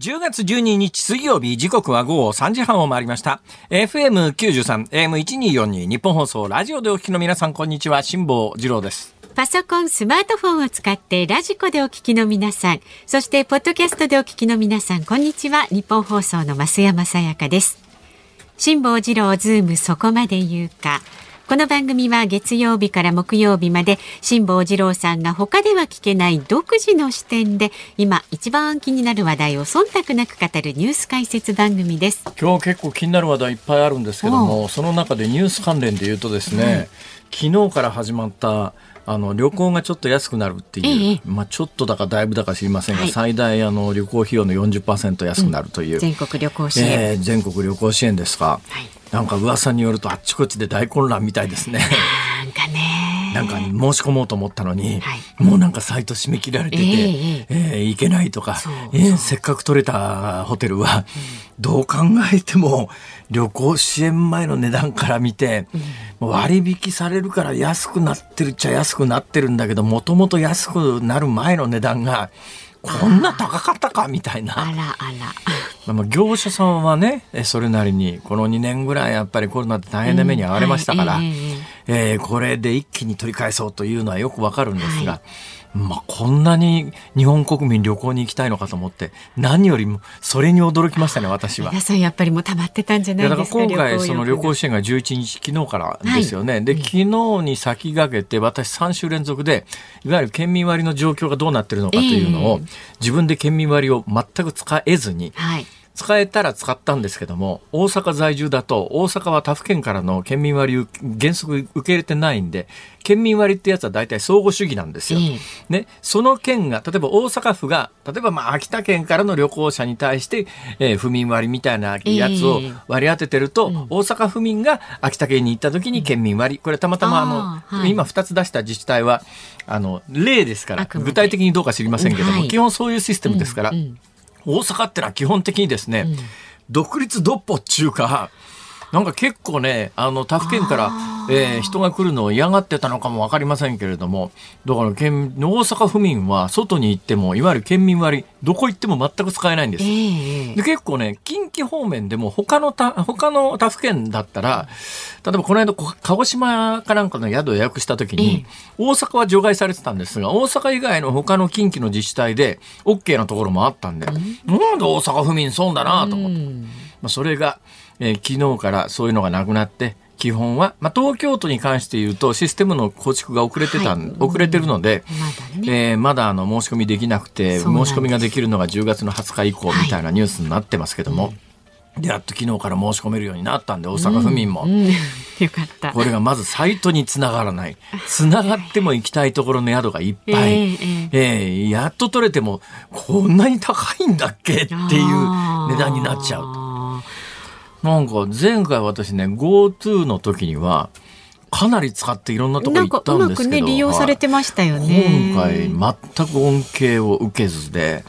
10月12日水曜日時刻は午後3時半を回りました。FM93、AM1242 日本放送ラジオでお聞きの皆さんこんにちは、辛坊治郎です。パソコン、スマートフォンを使ってラジコでお聞きの皆さん、そしてポッドキャストでお聞きの皆さん、こんにちは。日本放送の増山さやかです。辛坊治郎ズームそこまで言うか。この番組は月曜日から木曜日まで辛坊治郎さんが他では聞けない独自の視点で今一番気になる話題を忖度なく語るニュース解説番組です。今日結構気になる話題いっぱいあるんですけども、その中でニュース関連で言うとですね、昨日から始まったあの旅行がちょっと安くなるっていう、ええ。まあちょっとだかだいぶだか知りませんが、はい。最大あの旅行費用の40%安くなるという、全国旅行支援。えー全国旅行支援ですが、はいなんか噂によるとあっちこっちで大混乱みたいですね。なんかね。なんか申し込もうと思ったのに、はいもうなんかサイト締め切られてて、えええー行けないとかえーせっかく取れたホテルは、どう考えても旅行支援前の値段から見て、割引されるから安くなってるっちゃ安くなってるんだけどもともと安くなる前の値段がこんな高かったかみたいな。あらあら。まあ、業者さんはねえそれなりにこの2年ぐらいやっぱりコロナで大変な目に遭われましたから、うんはいえーこれで一気に取り返そうというのはよくわかるんですが、まあ、こんなに日本国民旅行に行きたいのかと思って何よりもそれに驚きましたね私は。皆さんやっぱりもう溜まってたんじゃないですか。今回その旅行欲支援が11日昨日からですよね、で昨日に先駆けて私3週連続でいわゆる県民割の状況がどうなってるのかというのを、え自分で県民割を全く使えずにはい。使えたら使ったんですけども大阪在住だと大阪は他府県からの県民割を原則受け入れてないんで県民割ってやつは大体相互主義なんですよ。ええ。ね、その県が例えば大阪府が例えばまあ秋田県からの旅行者に対して、えー府民割みたいなやつをええ。割り当ててると、大阪府民が秋田県に行った時に県民割。これたまたまあの、あーはい。今2つ出した自治体はあの例ですから具体的にどうか知りませんけども、はい。基本そういうシステムですから。うん大阪ってのは基本的にですね、独立独歩っていうか、なんか結構ね、あの、他府県から、えー人が来るのを嫌がってたのかもわかりませんけれども、だから県、大阪府民は外に行っても、いわゆる県民割、どこ行っても全く使えないんです。ええで結構ね、近畿方面でも他の他、他の他府県だったら、例えばこの間、こ鹿児島かなんかの宿を予約した時に、大阪は除外されてたんですが、大阪以外の他の近畿の自治体で OK なところもあったんで、なんで大阪府民損だなと思って。うん。まあ、それが、えー昨日からそういうのがなくなって、基本は、まあ、東京都に関して言うとシステムの構築が遅れてたん、はい。遅れてるので、まだね。えーまだあの申し込みできなくて申し込みができるのが10月の20日以降みたいなニュースになってますけども、でやっと昨日から申し込めるようになったんで大阪府民も、うん、よかった。これがまずサイトにつながらない。つながっても行きたいところの宿がいっぱい、ええええ。ーやっと取れてもこんなに高いんだっけっていう値段になっちゃう。あなんか前回私ね GoTo の時にはかなり使っていろんなとこ行ったうんまくねですけど利用されてましたよはいね。今回全く恩恵を受けずで、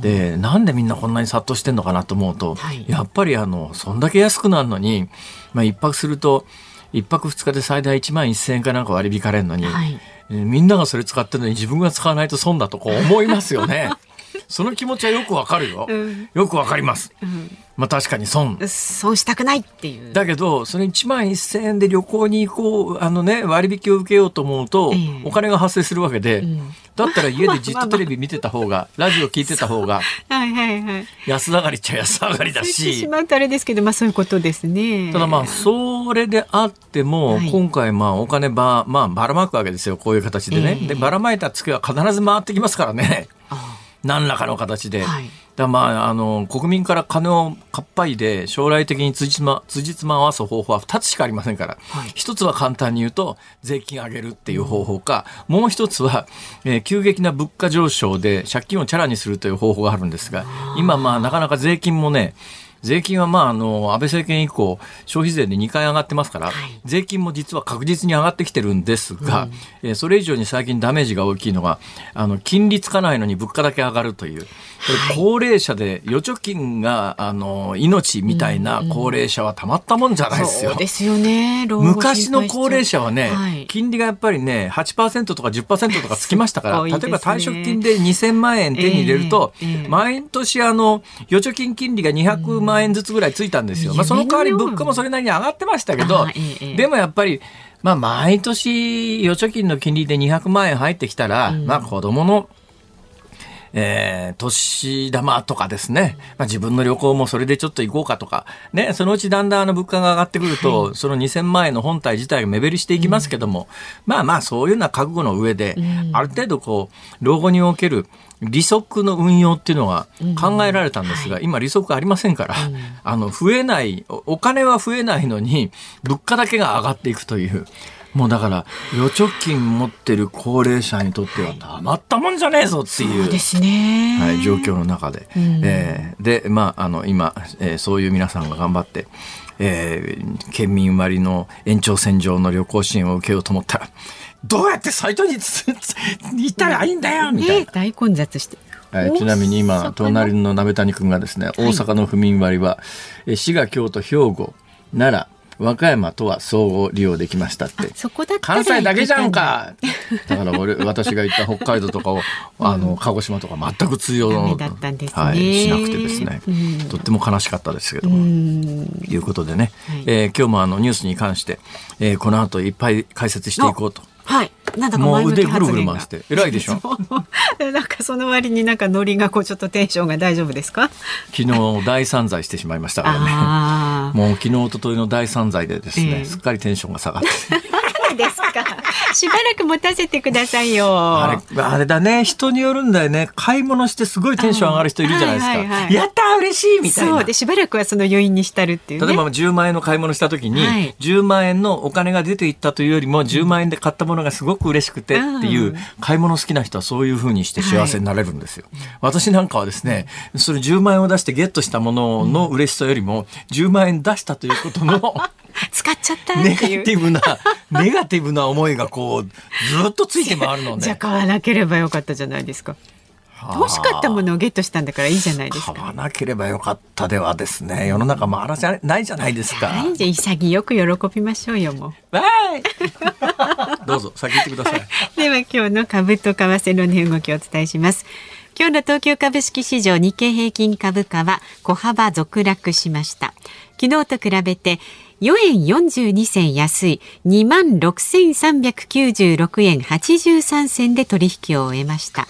でなんでみんなこんなに殺到してんのかなと思うと、はい。やっぱりあのそんだけ安くなるのに、まあ、一泊すると一泊二日で最大1万1000円かなんか割り引かれるのに、はい。えーみんながそれ使ってるのに自分が使わないと損だとこう思いますよね。その気持ちはよくわかるよ。うんよくわかります。まあ確かに損。損したくないっていう。だけど、それ1万1000円で旅行に行こう、あのね、割引を受けようと思うとええ、お金が発生するわけで、んだったら家で じっとテレビ見てた方が、ラジオ聞いてた方が、はいはいはい。安上がりっちゃ安上がりだしてしし、まうとあれですけど、まあそういうことですね。ただまあ、それであっても、はい今回まあお金ば、まあばらまくわけですよ、こういう形でね。ええで、ばらまいた月は必ず回ってきますからね。あ何らかの形で。はいだまあ、あの、国民から金をかっぱいで将来的に辻褄、辻褄を合わす方法は2つしかありませんから。はい一つは簡単に言うと、税金上げるっていう方法か、もう一つは、えー急激な物価上昇で借金をチャラにするという方法があるんですが、今まあなかなか税金もね、税金はまああの安倍政権以降消費税で2回上がってますから、はい。税金も実は確実に上がってきてるんですが、えーそれ以上に最近ダメージが大きいのがあの金利つかないのに物価だけ上がるというこれ高齢者で預貯金があの命みたいな高齢者はたまったもんじゃないですよ。そうですよね。昔の高齢者はね、はい。金利がやっぱりね、8%とか10%とか つきましたから、ね。例えば退職金で2000万円手に入れると、ええええ。毎年あの、預貯金金利が200万円ずつぐらいついたんですよ。まあその代わり物価もそれなりに上がってましたけどでもやっぱり、まあ毎年預貯金の金利で200万円入ってきたら、まあ子供のえー、年玉とかですね、まあ、自分の旅行もそれでちょっと行こうかとか、ね、そのうちだんだんあの物価が上がってくると、その2000万円の本体自体が目減りしていきますけども、まあまあそういうような覚悟の上で、ある程度こう、老後における利息の運用っていうのが考えられたんですが、今利息ありませんから、あの、増えないお、お金は増えないのに、物価だけが上がっていくという、もうだから、預貯金持ってる高齢者にとってはたまったもんじゃねえぞっていう。そうね。はい、状況の中で、ん。えーで、まあ、あの今、えーそういう皆さんが頑張って、えー県民割の延長線上の旅行支援を受けようと思ったらどうやってサイトに行ったらいいんだよみたいな。ね大混雑して。はい、ちなみに今隣の鍋谷君がですね大阪の府民割は、えー滋賀京都兵庫奈良和歌山とは総合利用できましたって。関西だけじゃんか。だから俺私が行った北海道とかをあの鹿児島とか全く通用ダメだったんですね。はい、しなくてですね、うん。とっても悲しかったですけどうも。ん。いうことでね、はい。えー今日もあのニュースに関して、えーこの後いっぱい解説していこうと。はい。なんだかもう前向き腕ぐるぐる発言が回して偉いでしょ？なんかその割になんかノリがこうちょっとテンションが大丈夫ですか？昨日大散財してしまいましたからね。あもう昨日一昨日の大散財でですね、ええすっかりテンションが下がって。か。しばらく持たせてくださいよ。あれ、あれだね、人によるんだよね。買い物してすごいテンション上がる人いるじゃないですか。はいはいはいやったー嬉しいみたいな。そうでしばらくはその余韻に浸るっていうね。例えば10万円の買い物した時に、はい10万円のお金が出ていったというよりも10万円で買ったものがすごく嬉しくてっていう、うん買い物好きな人はそういうふうにして幸せになれるんですよ。私なんかはですね、それ10万円を出してゲットしたものの嬉しさよりも10万円出したということの使っちゃったっネガていう。ティブな、ネガティブな思いがこう、ずっとついて回るので。じゃあ買わなければよかったじゃないですか。欲しかったものをゲットしたんだからいいじゃないですか。買わなければよかったではですね、世の中回らじゃないじゃないですか。はい、じゃあ潔く喜びましょうよもう。わーい どうぞ、先行ってください。では今日の株と為替の値動きをお伝えします。今日の東京株式市場日経平均株価は小幅続落しました。昨日と比べて4円42銭安い。26,396円83銭で取引を終えました。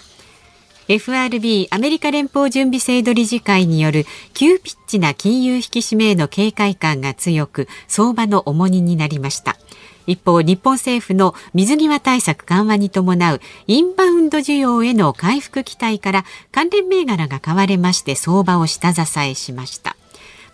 FRB アメリカ連邦準備制度理事会による急ピッチな金融引き締めへの警戒感が強く相場の重荷になりました。一方日本政府の水際対策緩和に伴うインバウンド需要への回復期待から関連銘柄が買われまして相場を下支えしました。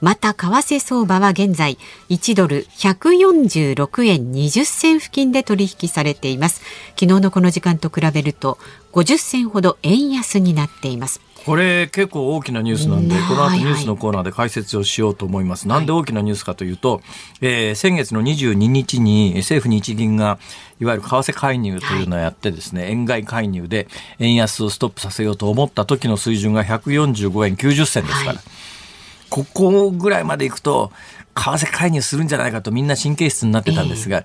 また為替相場は現在1ドル146円20銭付近で取引されています。昨日のこの時間と比べると50銭ほど円安になっています。これ結構大きなニュースなんで、うん。この後ニュースのコーナーで解説をしようと思います。なんで大きなニュースかというと、えー先月の22日に政府日銀がいわゆる為替介入というのをやってですね、円買い介入で円安をストップさせようと思った時の水準が145円90銭ですから、はいここぐらいまでいくと、為替介入するんじゃないかとみんな神経質になってたんですが、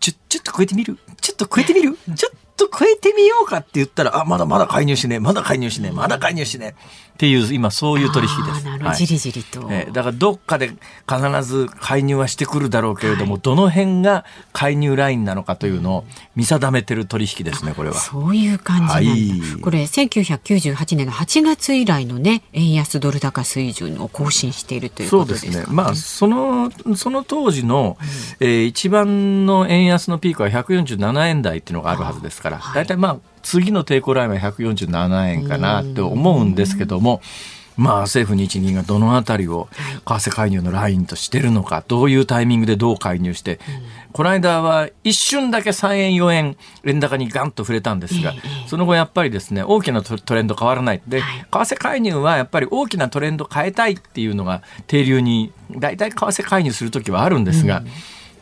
ちょ、ちょっと超えてみる？ちょっと超えてみる？ちょっと超えてみようかって言ったら、あ、まだまだ介入しねえ、まだ介入しねえ、まだ介入しねえ。っていう、今そういう取引です。なるほど、はい。じりじりと、えーだからどっかで必ず介入はしてくるだろうけれども、どの辺が介入ラインなのかというのを見定めてる取引ですね、これは。そういう感じなんだ、はい。これ1998年の8月以来のね円安ドル高水準を更新しているというそうことですかですね。まあ、その、その当時の、えー一番の円安のピークは147円台っていうのがあるはずですから、はい。大体まあ、次の抵抗ラインは147円かなって思うんですけども、まあ、政府日銀がどのあたりを為替介入のラインとしてるのか、どういうタイミングでどう介入して、この間は一瞬だけ3円、4円、円高にガンと触れたんですが、その後やっぱりですね、大きなトレンド変わらない。で、為替介入はやっぱり大きなトレンド変えたいっていうのが定流に、大体為替介入するときはあるんですが、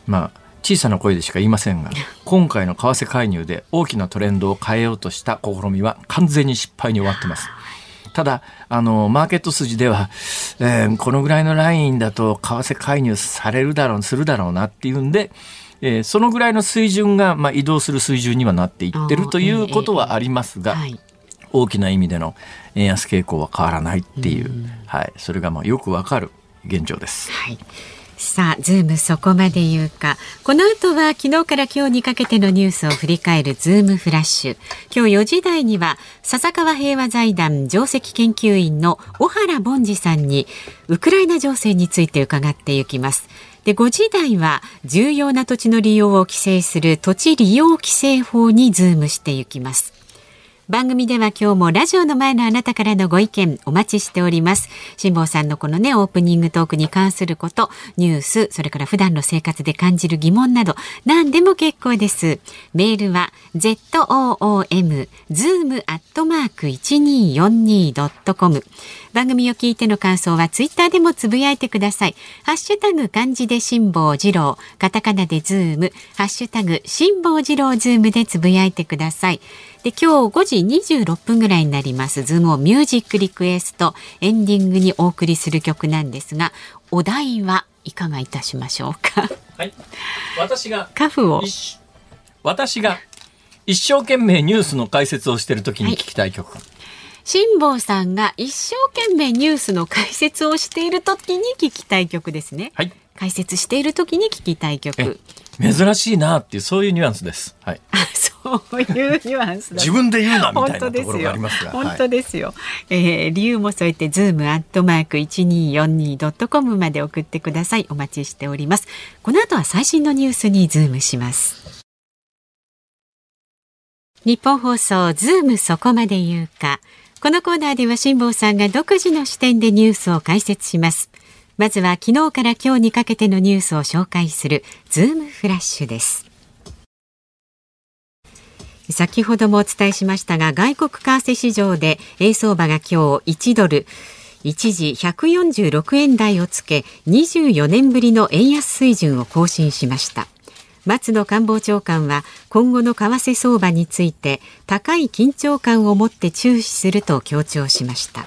まあ、小さな声でしか言いませんが 今回の為替介入で大きなトレンドを変えようとした試みは完全に失敗に終わってます。ただ、あの、マーケット筋では、えー、このぐらいのラインだと、為替介入されるだろう、するだろうなっていうんで、えー、そのぐらいの水準が、まあ、移動する水準にはなっていってるということはありますが、えーはい、大きな意味での円安傾向は変わらないっていう、うはい、それがまあよくわかる現状です。はいさあ、ズームそこまで言うか。この後は昨日から今日にかけてのニュースを振り返るズームフラッシュ。今日4時台には、笹川平和財団上席研究員の小原凡司さんに、ウクライナ情勢について伺っていきます。で、5時台は、重要な土地の利用を規制する土地利用規制法にズームしていきます。番組では今日もラジオの前のあなたからのご意見お待ちしております。辛坊さんのこのね、オープニングトークに関すること、ニュース、それから普段の生活で感じる疑問など、何でも結構です。メールは zoom zoom アットマーク 1242.com 番組を聞いての感想はツイッターでもつぶやいてください。ハッシュタグ漢字で辛坊治郎、カタカナでズーム、ハッシュタグ辛坊治郎ズームでつぶやいてください。で今日5時26分ぐらいになりますズームをミュージックリクエストエンディングにお送りする曲なんですがお題はいかがいたしましょうか？はい私がカフを私が一生懸命ニュースの解説をしている時に聞きたい曲、はい辛坊さんが一生懸命ニュースの解説をしている時に聞きたい曲ですね。はい。解説している時に聞きたい曲。珍しいなっていうそういうニュアンスです。はい。そういうニュアンス自分で言うなみたいなところがありますが。本当ですよ。はい、えー、理由も添えてズームアットマーク一二四二ドットコムまで送ってください。お待ちしております。この後は最新のニュースにズームします。日本放送ズームそこまで言うか。このコーナーでは辛坊さんが独自の視点でニュースを解説します。まずは昨日から今日にかけてのニュースを紹介するズームフラッシュです。先ほどもお伝えしましたが外国為替市場で円相場が今日1ドル一時146円台をつけ24年ぶりの円安水準を更新しました松野官房長官は今後の為替相場について高い緊張感を持って注視すると強調しました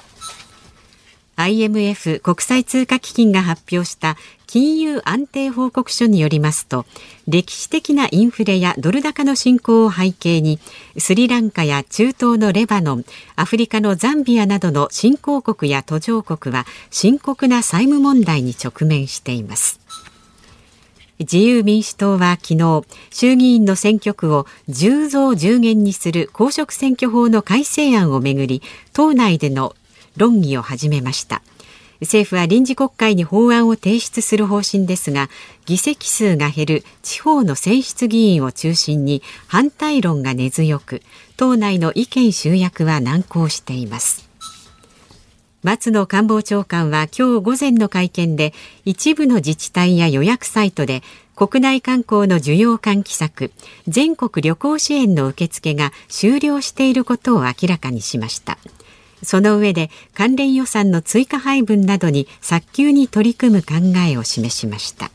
IMF 国際通貨基金が発表した金融安定報告書によりますと歴史的なインフレやドル高の進行を背景にスリランカや中東のレバノンアフリカのザンビアなどの新興国や途上国は深刻な債務問題に直面しています。自由民主党は昨日衆議院の選挙区を10増10減にする公職選挙法の改正案をめぐり党内での論議を始めました。政府は臨時国会に法案を提出する方針ですが議席数が減る地方の選出議員を中心に反対論が根強く党内の意見集約は難航しています。松野官房長官は今日午前の会見で一部の自治体や予約サイトで国内観光の需要喚起策全国旅行支援の受付が終了していることを明らかにしました。その上で関連予算の追加配分などに早急に取り組む考えを示しました。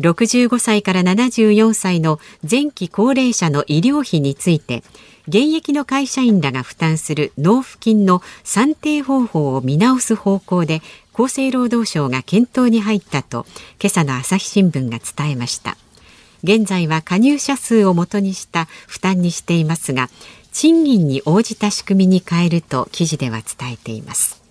65歳から74歳の前期高齢者の医療費について現役の会社員らが負担する納付金の算定方法を見直す方向で厚生労働省が検討に入ったと今朝の朝日新聞が伝えました。現在は加入者数をもとにした負担にしていますが賃金に応じた仕組みに変えると記事では伝えています。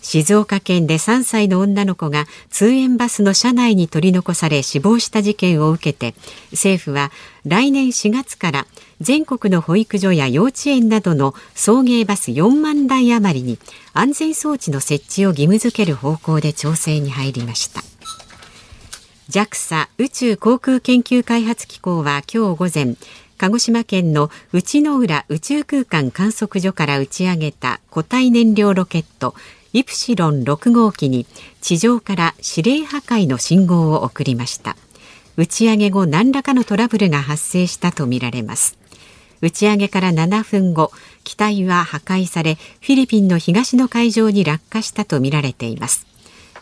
静岡県で3歳の女の子が通園バスの車内に取り残され死亡した事件を受けて政府は来年4月から全国の保育所や幼稚園などの送迎バス4万台余りに安全装置の設置を義務付ける方向で調整に入りました。JAXA 宇宙航空研究開発機構は今日午前鹿児島県の内之浦宇宙空間観測所から打ち上げた固体燃料ロケットイプシロン6号機に地上から指令破壊の信号を送りました打ち上げ後何らかのトラブルが発生したとみられます打ち上げから7分後機体は破壊されフィリピンの東の海上に落下したとみられています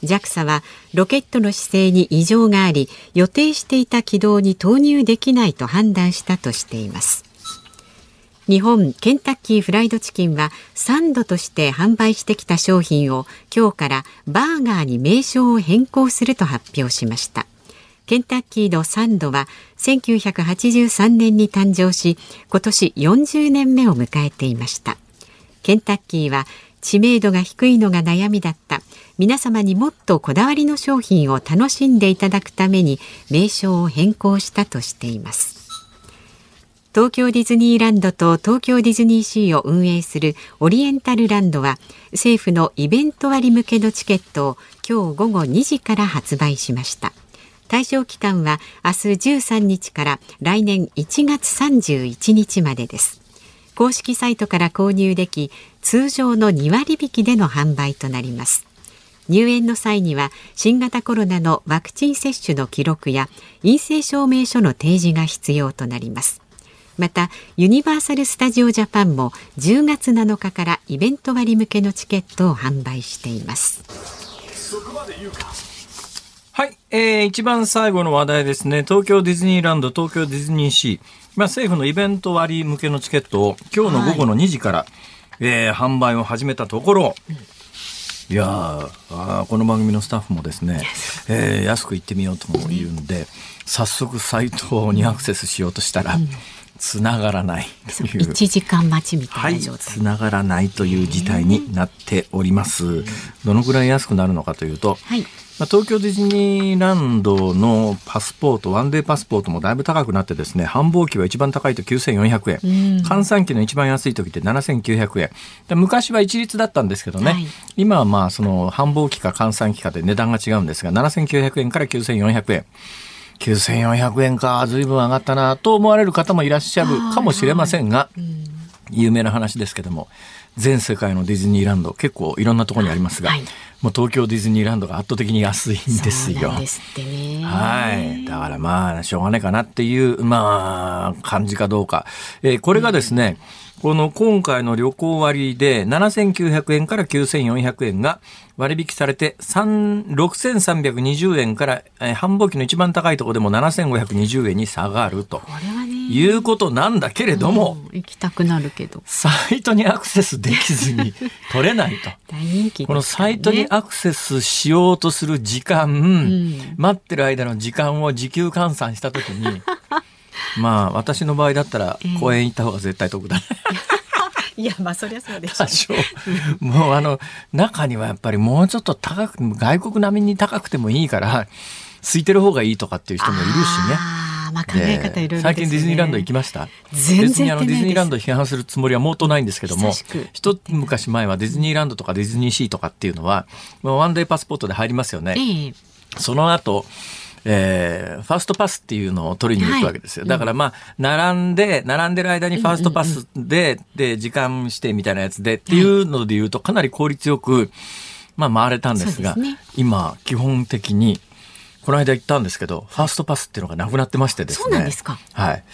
JAXA はロケットの姿勢に異常があり予定していた軌道に投入できないと判断したとしています。日本ケンタッキーフライドチキンはサンドとして販売してきた商品を今日からバーガーに名称を変更すると発表しました。ケンタッキーのサンドは1983年に誕生し今年40年目を迎えていました。ケンタッキーは知名度が低いのが悩みだった皆様にもっとこだわりの商品を楽しんでいただくために名称を変更したとしています。東京ディズニーランドと東京ディズニーシーを運営するオリエンタルランドは政府のイベント割向けのチケットを今日午後2時から発売しました。対象期間は明日13日から来年1月31日までです。公式サイトから購入でき通常の2割引きでの販売となります。入園の際には新型コロナのワクチン接種の記録や陰性証明書の提示が必要となりますまたユニバーサル・スタジオ・ジャパンも10月7日からイベント割向けのチケットを販売していますはい、えー、一番最後の話題ですね。東京ディズニーランド、東京ディズニーシー。まあ、政府のイベント割向けのチケットを今日の午後の2時から、はい、えー、販売を始めたところ、いやあこの番組のスタッフもですね、えー、安く行ってみようとも言うんで、早速サイトにアクセスしようとしたら、うんつながらないという。1時間待ちみたいな状態。つ、ながらないという事態になっております。どのぐらい安くなるのかというと、はい、まあ、東京ディズニーランドのパスポート、ワンデーパスポートもだいぶ高くなってですね、繁忙期は一番高いと9400円、換算期の一番安い時って7900円。昔は一律だったんですけどね、はい、今はまあその繁忙期か換算期かで値段が違うんですが、7900円から9400円。9400円か、ずいぶん上がったなと思われる方もいらっしゃるかもしれませんが、有名な話ですけども、全世界のディズニーランド、結構いろんなところにありますが、はい、もう東京ディズニーランドが圧倒的に安いんですよ。すね、はい。だからまあ、しょうがないかなっていう、まあ、感じかどうか。えー、これがですね、うんこの今回の旅行割で7900円から9400円が割引されて6320円から、えー、繁忙期の一番高いところでも7520円に下がると。いうことなんだけれども、うん、行きたくなるけど。サイトにアクセスできずに 取れないと。大人気、ね、このサイトにアクセスしようとする時間、うん、待ってる間の時間を時給換算したときに まあ私の場合だったら公園行った方が絶対得だ、いやまあそりゃそうでしょう。もうあの中にはやっぱりもうちょっと高く外国並みに高くてもいいから空いてる方がいいとかっていう人もいるしね。まあ考え方いろいろ、ね、最近ディズニーランド行きました？全然あのディズニーランドを批判するつもりはもうとないんですけども一昔前はディズニーランドとかディズニーシーとかっていうのはワンデーパスポートで入りますよね。えー、その後えー、ファーストパスっていうのを取りに行くわけですよ。はい、だからまあ、並んで、並んでる間にファーストパスで、で、時間指定みたいなやつでっていうので言うと、かなり効率よく、まあ回れたんですが、すね、今、基本的に、この間行ったんですけど、ファーストパスっていうのがなくなってましてですね。そうなんですか。はい。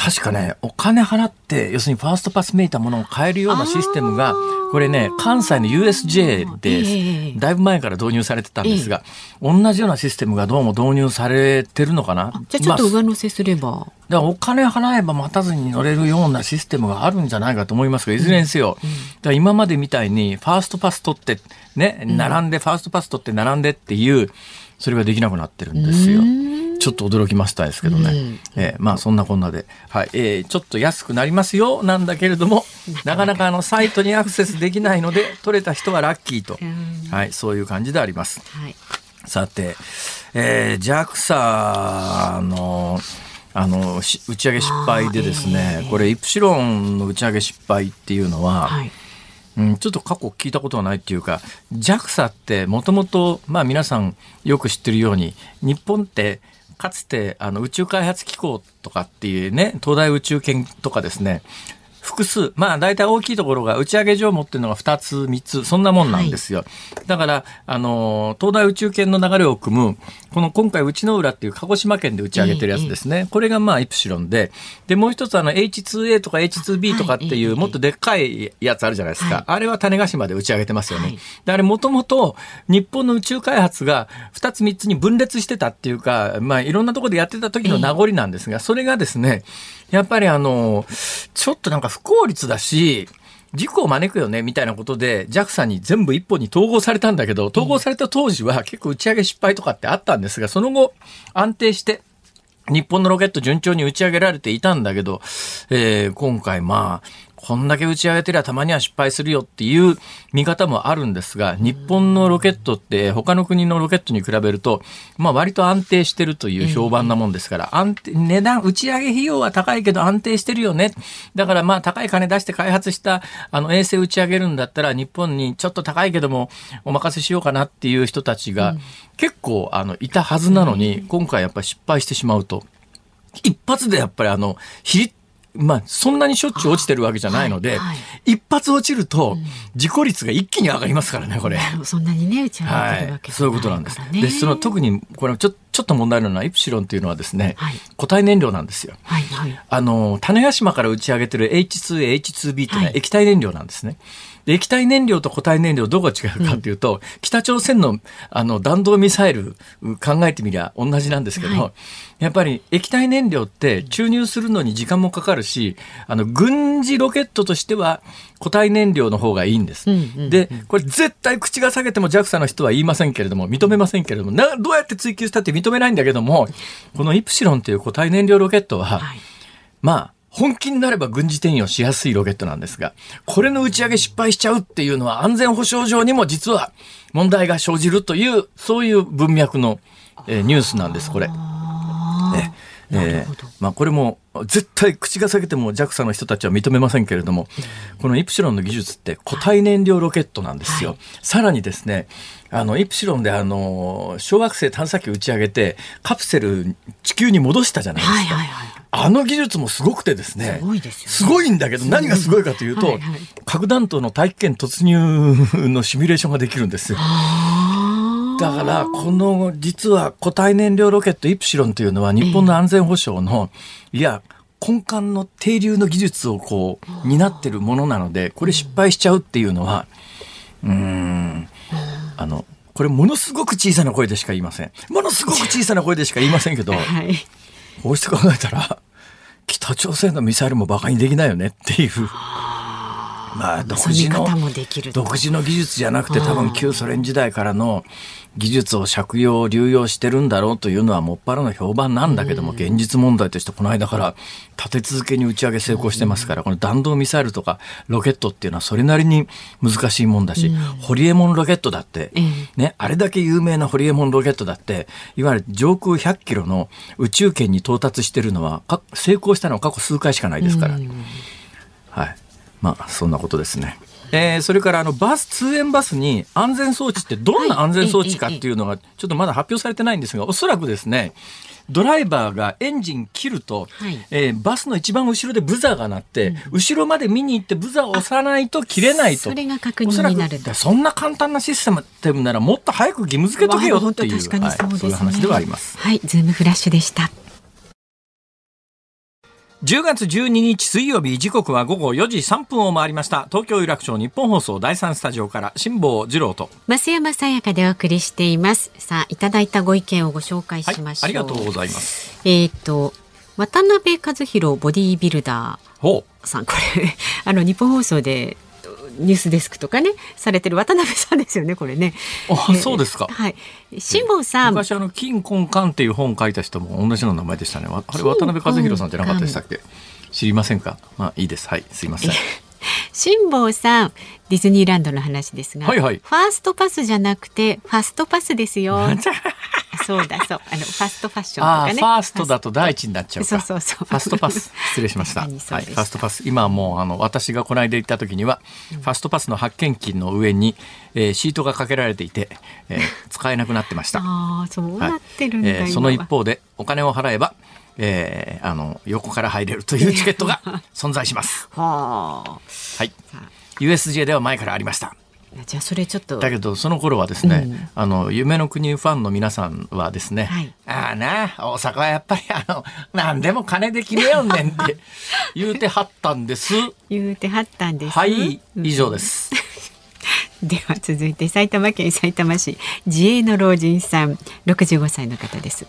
確かね、お金払って、要するにファーストパスめいたものを買えるようなシステムが、これね、関西の USJ で、だいぶ前から導入されてたんですが、同じようなシステムがどうも導入されてるのかな？じゃあちょっと上乗せすれば。まあ、だからお金払えば待たずに乗れるようなシステムがあるんじゃないかと思いますが、いずれにせよ、うんうん、だから今までみたいにファーストパス取って、ね、並んで、ファーストパス取って並んでっていう、それができなくなってるんですよ。ちょっと驚きましたですけどね。うん、えー、まあそんなこんなで、はい、えー、ちょっと安くなりますよなんだけれども、なかなかあのサイトにアクセスできないので、取れた人はラッキーと、はい、そういう感じであります。はい、さて、えー、JAXA の、あの打ち上げ失敗でですね、えー、これイプシロンの打ち上げ失敗っていうのは、はいうん、ちょっと過去聞いたことはないっていうか JAXA ってもともとまあ皆さんよく知ってるように日本ってかつてあの宇宙開発機構とかっていうね、東大宇宙研とかですね、複数、まあ大体大きいところが打ち上げ場を持ってるのが2つ、3つ、そんなもんなんですよ。はい、だから、あの、東大宇宙圏の流れを組む、この今回、内之浦っていう鹿児島県で打ち上げてるやつですね。ええ、これがまあイプシロンで、で、もう一つあの H2A とか H2B とかっていう、もっとでっかいやつあるじゃないですか。はい、あれは種子島で打ち上げてますよね。はい、で、あれもともと日本の宇宙開発が2つ3つに分裂してたっていうか、まあいろんなところでやってた時の名残なんですが、それがですね、やっぱりあの、ちょっとなんか不効率だし、事故を招くよねみたいなことで JAXA に全部一本に統合されたんだけど統合された当時は結構打ち上げ失敗とかってあったんですがその後安定して日本のロケット順調に打ち上げられていたんだけど、えー、今回まあこんだけ打ち上げてりゃたまには失敗するよっていう見方もあるんですが、日本のロケットって他の国のロケットに比べると、まあ割と安定してるという評判なもんですから、安定、値段、打ち上げ費用は高いけど安定してるよね。だからまあ高い金出して開発したあの衛星打ち上げるんだったら日本にちょっと高いけどもお任せしようかなっていう人たちが結構あのいたはずなのに、今回やっぱり失敗してしまうと。一発でやっぱりあの、比率まあ、そんなにしょっちゅう落ちてるわけじゃないので、はいはい、一発落ちると、事故率が一気に上がりますからね、これ。そんなにね、打ち上げてるわけ、はい、そういうことなんです。で、その特に、これちょちょっと問題なのは、イプシロンっていうのはですね、はい、固体燃料なんですよ。はいはい、あの、種子島から打ち上げてる H2A、H2B っていうのは液体燃料なんですね。液体燃料と固体燃料どこが違うかっていうと、うん、北朝鮮のあの弾道ミサイル考えてみりゃ同じなんですけど、はい、やっぱり液体燃料って注入するのに時間もかかるし、あの軍事ロケットとしては固体燃料の方がいいんです。うんうんうん、で、これ絶対口が下げても JAXA の人は言いませんけれども、認めませんけれども、などうやって追求したって認めないんだけども、このイプシロンという固体燃料ロケットは、はい、まあ、本気になれば軍事転用しやすいロケットなんですが、これの打ち上げ失敗しちゃうっていうのは安全保障上にも実は問題が生じるという、そういう文脈の、えー、ニュースなんです、これ。ねえー、まあ、これも絶対口が裂けても JAXA の人たちは認めませんけれども、このイプシロンの技術って固体燃料ロケットなんですよ。はい、さらにですね、あの、イプシロンであの、小惑星探査機打ち上げて、カプセル地球に戻したじゃないですか。はいはいはいあの技術もすごくてですね。すごいですよ、ね、すごいんだけど、何がすごいかというと、はいはい、核弾頭の大気圏突入のシミュレーションができるんですよ。だから、この、実は固体燃料ロケットイプシロンというのは日本の安全保障の、いや、根幹の停留の技術をこう、担ってるものなので、これ失敗しちゃうっていうのは、うん、あの、これものすごく小さな声でしか言いません。ものすごく小さな声でしか言いませんけど、はい、こうして考えたら、北朝鮮のミサイルも馬鹿にできないよねっていう。まあ、独自の独自の技術じゃなくて多分旧ソ連時代からの技術を借用流用してるんだろうというのはもっぱらの評判なんだけども、現実問題としてこの間から立て続けに打ち上げ成功してますから、この弾道ミサイルとかロケットっていうのはそれなりに難しいもんだし、ホリエモンロケットだって、ね、あれだけ有名なホリエモンロケットだって、いわゆる上空100キロの宇宙圏に到達してるのは、成功したのは過去数回しかないですから。はい。まあ、そんなことですね。えー、それからあのバス通園バスに安全装置ってどんな安全装置かっていうのがちょっとまだ発表されてないんですがおそらくですねドライバーがエンジン切ると、はい、えー、バスの一番後ろでブザーが鳴って、うん、後ろまで見に行ってブザーを押さないと切れないと。それが確認になるそんな簡単なシステムならもっと早く義務付けとけよっていう、はい、そういう話ではあります。はい、ズームフラッシュでした。10月12日水曜日時刻は午後4時3分を回りました。東京有楽町日本放送第三スタジオから辛坊治郎と。増山さやかでお送りしています。さあいただいたご意見をご紹介しましょう、はい、ありがとうございます。えっ、と渡辺和弘ボディービルダーさん。これあの日本放送でニュースデスクとかねされてる渡辺さんですよねこれね。あ、そうですか。はい。辛坊さん。昔あの金婚館っていう本を書いた人も同じの名前でしたね。あれ渡辺和弘さんじゃなかったでしたっけ？知りませんか？まあいいです。はい。すいません。辛坊さんディズニーランドの話ですが、はいはい、ファーストパスじゃなくてファストパスですよ。そうだそう。あのファストファッションとかね。ファーストだと第一になっちゃうか。そうそうそう。ファストパス。失礼しました。はいファストパス。今はもうあの私がこの間行った時には、ファストパスの発見機の上に、えーシートがかけられていて、えー使えなくなってました。ああそうはいなってるんだ、今は。えーその一方でお金を払えば、えーあの横から入れるという チケットが存在します。はあはい。USJ では前からありました。じゃあそれちょっとだけどその頃はですね、うんあの夢の国ファンの皆さんはですね、はいああな大阪はやっぱりあの何でも金で決めよんねんって 言うてはったんです。言うてはったんですはいうん以上です。では続いて埼玉県埼玉市自営の老人さん65歳の方です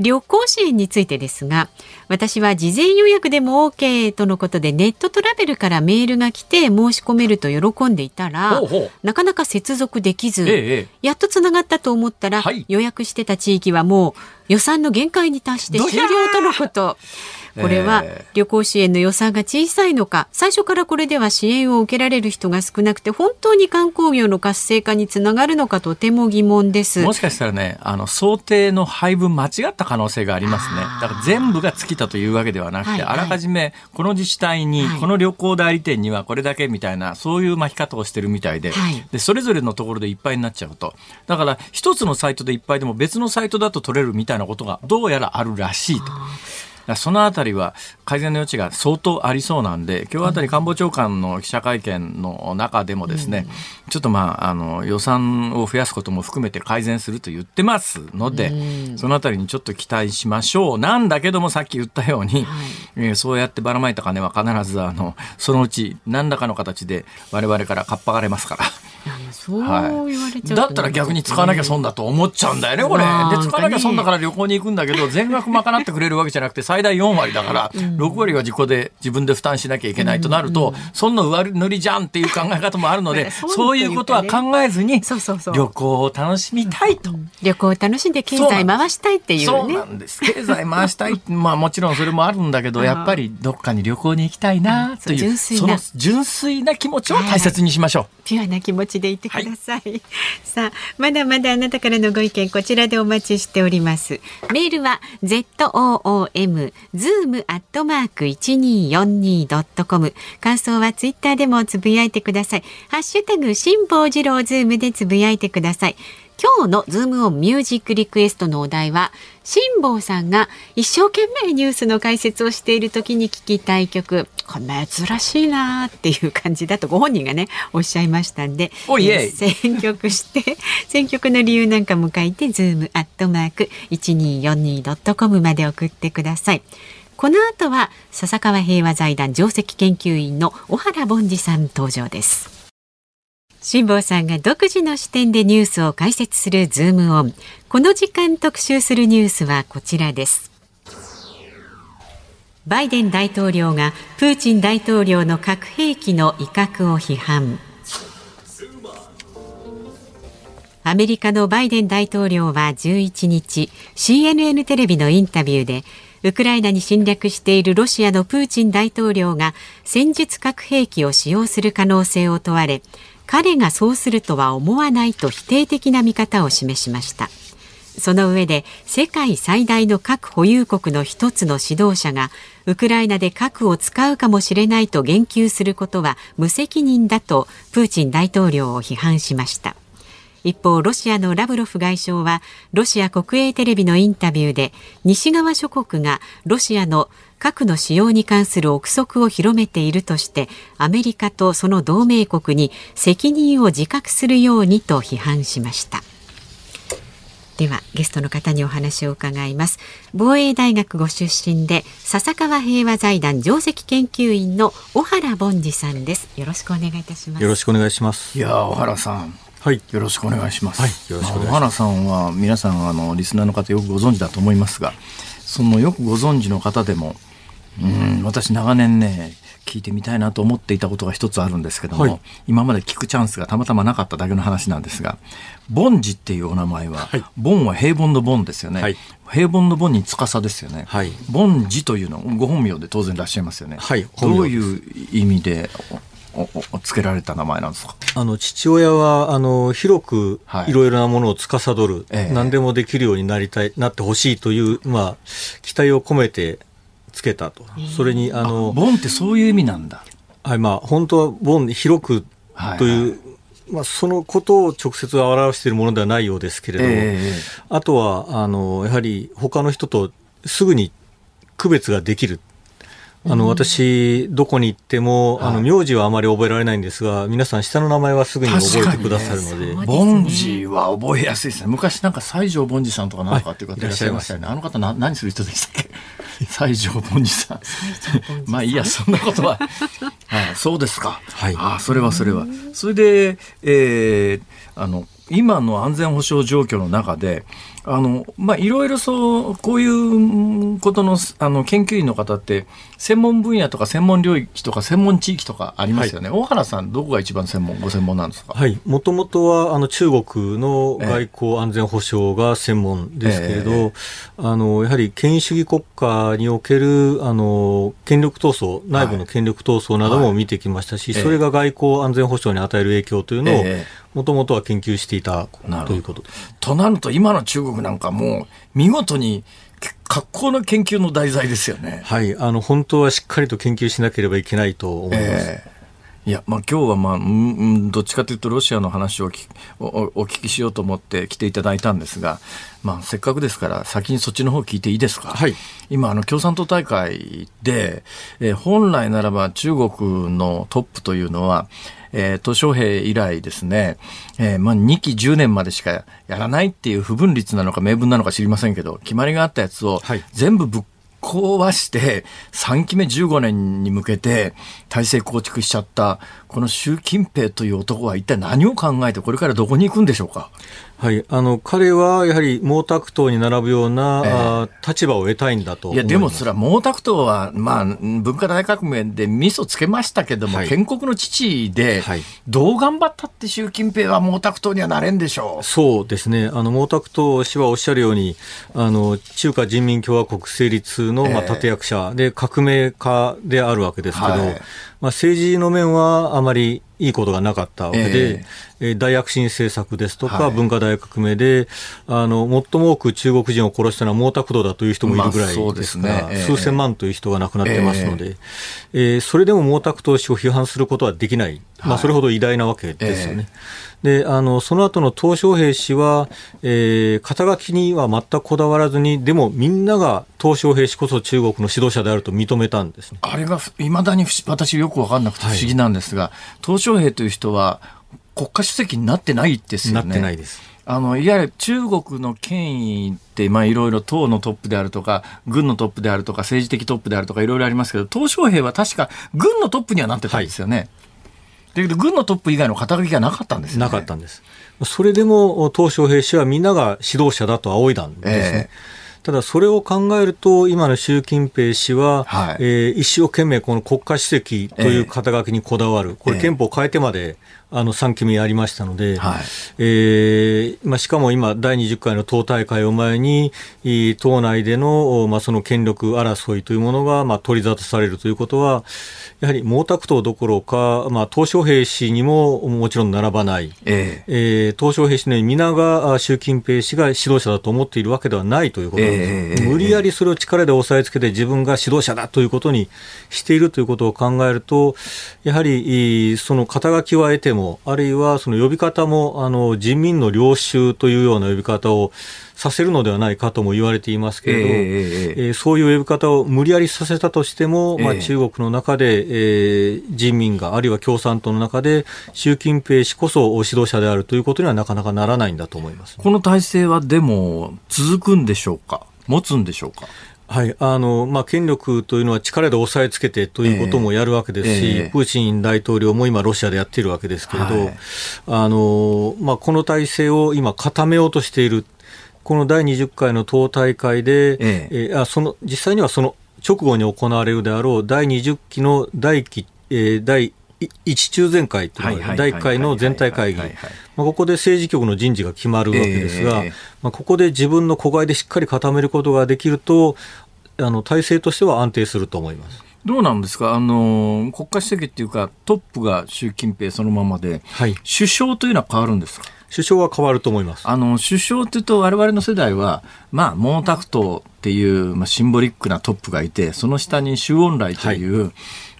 旅行支援についてですが私は事前予約でも OK とのことでネットトラベルからメールが来て申し込めると喜んでいたらなかなか接続できず、ええええ。やっとつながったと思ったら、はい。予約してた地域はもう予算の限界に達して終了とのこと。これはえ旅行支援の予算が小さいのか、最初からこれでは支援を受けられる人が少なくて、本当に観光業の活性化につながるのかとても疑問です。もしかしたらね、あの、想定の配分間違った可能性がありますね。だから全部が尽きたというわけではなくて、はいはい。あらかじめこの自治体に、はい。この旅行代理店にはこれだけみたいな、そういう巻き方をしてるみたいで、はい。で、それぞれのところでいっぱいになっちゃうと。だから、一つのサイトでいっぱいでも別のサイトだと取れるみたいなことがどうやらあるらしいと。そのあたりは改善の余地が相当ありそうなんで、今日あたり官房長官の記者会見の中でもですね、ちょっとまあ、あの、予算を増やすことも含めて改善すると言ってますので、そのあたりにちょっと期待しましょう。なんだけどもさっき言ったように、えーそうやってばらまいた金は必ず、あの、そのうち何らかの形で我々からかっぱがれますから。そうはい言われちゃうとだったら逆に使わなきゃ損だと思っちゃうんだよね、これ。まあで、使わなきゃ損だから旅行に行くんだけど、全額賄ってくれるわけじゃなくて、最大4割だから、6割は自己で自分で負担しなきゃいけないとなると、そんな上塗りじゃんっていう考え方もあるので、損そういうことは考えずに、旅行を楽しみたいと。旅行を楽しんで経済回したいっていうそうね。なんです。経済回したい。まあもちろんそれもあるんだけど、やっぱりどっかに旅行に行きたいなという、その純粋な気持ちを大切にしましょう。ピュアな気持ちでいてください。さあ、まだまだあなたからのご意見こちらでお待ちしております。メールは z o o m zoom アットマーク一二四二ドットコム。感想はツイッターでもつぶやいてください。ハッシュタグ辛坊治郎ズームでつぶやいてください。今日のズームオンミュージックリクエストのお題は辛坊さんが一生懸命ニュースの解説をしている時に聞きたい曲これ珍しいなーっていう感じだとご本人がねおっしゃいましたんで選曲して 選曲の理由なんかも書いてズームアットマーク一二四二ドットコムまで送ってください。この後は笹川平和財団上席研究員の小原凡司さん登場です。辛坊さんが独自の視点でニュースを解説するズームオン。この時間特集するニュースはこちらです。バイデン大統領がプーチン大統領の核兵器の威嚇を批判。アメリカのバイデン大統領は11日 CNN テレビのインタビューでウクライナに侵略しているロシアのプーチン大統領が戦術核兵器を使用する可能性を問われ彼がそうするとは思わないと否定的な見方を示しました。その上で世界最大の核保有国の一つの指導者がウクライナで核を使うかもしれないと言及することは無責任だとプーチン大統領を批判しました。一方ロシアのラブロフ外相はロシア国営テレビのインタビューで西側諸国がロシアの核の使用に関する憶測を広めているとしてアメリカとその同盟国に責任を自覚するようにと批判しましたではゲストの方にお話を伺います防衛大学ご出身で笹川平和財団上席研究員の小原凡司さんですよろしくお願いいたしますよろしくお願いします。いやー小原さん。はい。よろしくお願いします。はいよろしくお願いします小原さんは皆さんあのリスナーの方よくご存知だと思いますが、そのよくご存知の方でも、うん私長年ね聞いてみたいなと思っていたことが一つあるんですけども、はい。今まで聞くチャンスがたまたまなかっただけの話なんですが、凡司っていうお名前は、はい。凡は平凡の凡ですよね。はい。平凡の凡に司ですよね。はい。凡司というのご本名で当然いらっしゃいますよね。はい。どういう意味でおおつけられた名前なんですか？あの父親はあの広くい。ろいろなものを司る、はい、何でもできるようになりたいなってほしいという、まあ、期待を込めてつけたと、それにあのボンってそういう意味なんだ。はいまあ、本当はボン広くという、はいはいまあ、そのことを直接表しているものではないようですけれど、えー、あとはあのやはり他の人とすぐに区別ができる。あの、私、どこに行っても、あの、名字はあまり覚えられないんですが、皆さん下の名前はすぐに覚えてくださるので。凡司は覚えやすいですね。昔なんか西条凡司さんとかなんかっていう方いらっしゃいましたよね。あの方な、何する人でしたっけ？西条凡司さん。まあいいや、そんなことは。はい、そうですか。はい。ああ、それはそれは。それで、えー、あの、今の安全保障状況の中で、あの、まあ、いろいろそう、こういうことの、あの、研究員の方って、専門分野とか専門領域とか専門地域とかありますよね。はい、大原さん、どこが一番専門、ご専門なんですか？はい。もともとは、あの、中国の外交安全保障が専門ですけれど、えー、あの、やはり権威主義国家における、あの、権力闘争、内部の権力闘争なども見てきましたし、はい、それが外交安全保障に与える影響というのを、えーもともとは研究していたということとなると、今の中国なんかもう、見事に格好の研究の題材ですよね。はい、あの本当はしっかりと研究しなければいけないと思います。えーいや、まあ、今日は、まあ、うん、どっちかというとロシアの話をおお聞きしようと思って来ていただいたんですが、まあ、せっかくですから先にそっちの方聞いていいですか、はい、今あの共産党大会で、えー、本来ならば中国のトップというのはえー、鄧小平以来ですね、えー、まあ2期10年までしかやらないっていう不分率なのか明文なのか知りませんけど、決まりがあったやつを全部ぶっ壊して、3期目15年に向けて体制構築しちゃった、この習近平という男は一体何を考えて、これからどこに行くんでしょうか？はい、あの彼はやはり毛沢東に並ぶような、えー、立場を得たいんだといやでもそれは毛沢東は、まあ、文化大革命で味噌つけましたけども、はい、建国の父で、はい、どう頑張ったって習近平は毛沢東にはなれんでしょう。そうですね。あの毛沢東氏はおっしゃるようにあの中華人民共和国成立の、まあ、立役者で革命家であるわけですけど、はいまあ、政治の面はあまりいいことがなかったわけで、えー、大躍進政策ですとか、はい、文化大革命で、あの、最も多く中国人を殺したのは毛沢東だという人もいるぐらいですから、まあね。えー、数千万という人が亡くなってますので、えー、えー、それでも毛沢東氏を批判することはできない。まあ、それほど偉大なわけですよね。で、あの、その後の鄧小平氏は、えー、肩書きには全くこだわらずに、でもみんなが鄧小平氏こそ中国の指導者であると認めたんですね。あれが、いまだに私よくわかんなくて不思議なんですが、鄧、はい、小平という人は国家主席になってないですよね。なってないです。あのいわゆる中国の権威って、まあ、いろいろ党のトップであるとか、軍のトップであるとか、政治的トップであるとか、いろいろありますけど、鄧小平は確か軍のトップにはなってたんですよね。はいだけど軍のトップ以外の肩書きがなかったんです、ね、なかったんです。それでも、鄧小平氏はみんなが指導者だと仰いだんですね。えーただそれを考えると、今の習近平氏は、はい、えー、一生懸命この国家主席という肩書きにこだわる、これ憲法を変えてまで、あの3期目やりましたので、はい、えー、まあ、しかも今、第20回の党大会を前に、党内での,、まあその権力争いというものが、まあ、取り沙汰されるということは、やはり毛沢東どころか、まあ、鄧小平氏にももちろん並ばない、えー、えー、鄧小平氏のように皆が習近平氏が指導者だと思っているわけではないということなんです、えー、無理やりそれを力で押さえつけて自分が指導者だということにしているということを考えると、やはりその肩書きは得ても、あるいはその呼び方もあの人民の領袖というような呼び方をさせるのではないかとも言われていますけれど、えー、えー、そういう呼び方を無理やりさせたとしても、まあ、中国の中で、えー、人民が、あるいは共産党の中で、習近平氏こそ指導者であるということにはなかなかならないんだと思います、この体制はでも、続くんでしょうか、持つんでしょうか？はい。あのまあ、権力というのは力で押さえつけてということもやるわけですし、えーえ。ー、プーチン大統領も今、ロシアでやっているわけですけれど、はい、あのまあ、この体制を今、固めようとしている。この第20回の党大会で、ええ。えー、あその実際にはその直後に行われるであろう第20期の第期、えー、第一中全会というのが第1回の全体会議、ここで政治局の人事が決まるわけですが、えー、まあ、ここで自分の子飼いでしっかり固めることができると、あの体制としては安定すると思います。どうなんですか？あの国家主席っていうかトップが習近平そのままで、はい、首相というのは変わるんですか？首相は変わると思います。あの首相っていうと我々の世代は、まあ、毛沢東っていう、まあ、シンボリックなトップがいてその下に周恩来という、はい、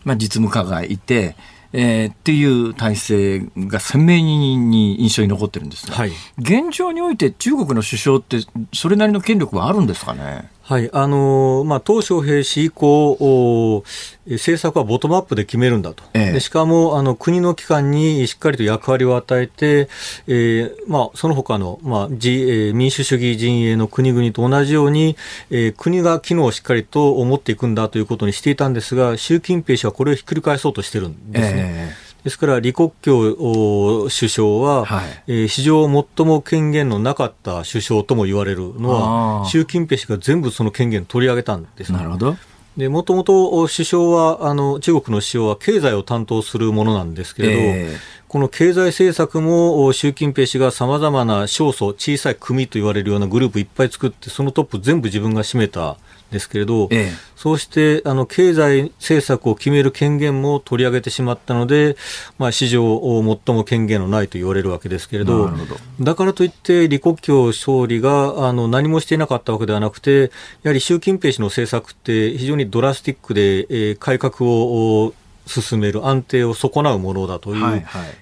まあ、実務家がいてえー、っていう体制が鮮明に印象に残ってるんですが、はい、現状において中国の首相ってそれなりの権力はあるんですかね？はい、あのー、まあ、鄧小平氏以降、政策はボトムアップで決めるんだと。ええ、でしかも、あの、国の機関にしっかりと役割を与えて、えー、まあ、その他の、まあ、自、えー、民主主義陣営の国々と同じように、えー、国が機能をしっかりと持っていくんだということにしていたんですが、習近平氏はこれをひっくり返そうとしてるんですね。えですから、李克強首相は、はい、えー、史上最も権限のなかった首相とも言われるのは、習近平氏が全部その権限取り上げたんです、ね、なるほど。で、もともと首相は、あの、中国の首相は経済を担当するものなんですけれど、えー、この経済政策も習近平氏がさまざまな少数、小さい組と言われるようなグループいっぱい作って、そのトップ全部自分が占めたですけれど、ええ、そうしてあの経済政策を決める権限も取り上げてしまったので、まあ、史上最も権限のないと言われるわけですけれど、だからといって、李克強総理があの何もしていなかったわけではなくて、やはり習近平氏の政策って非常にドラスティックで、えー、改革を進める安定を損なうものだという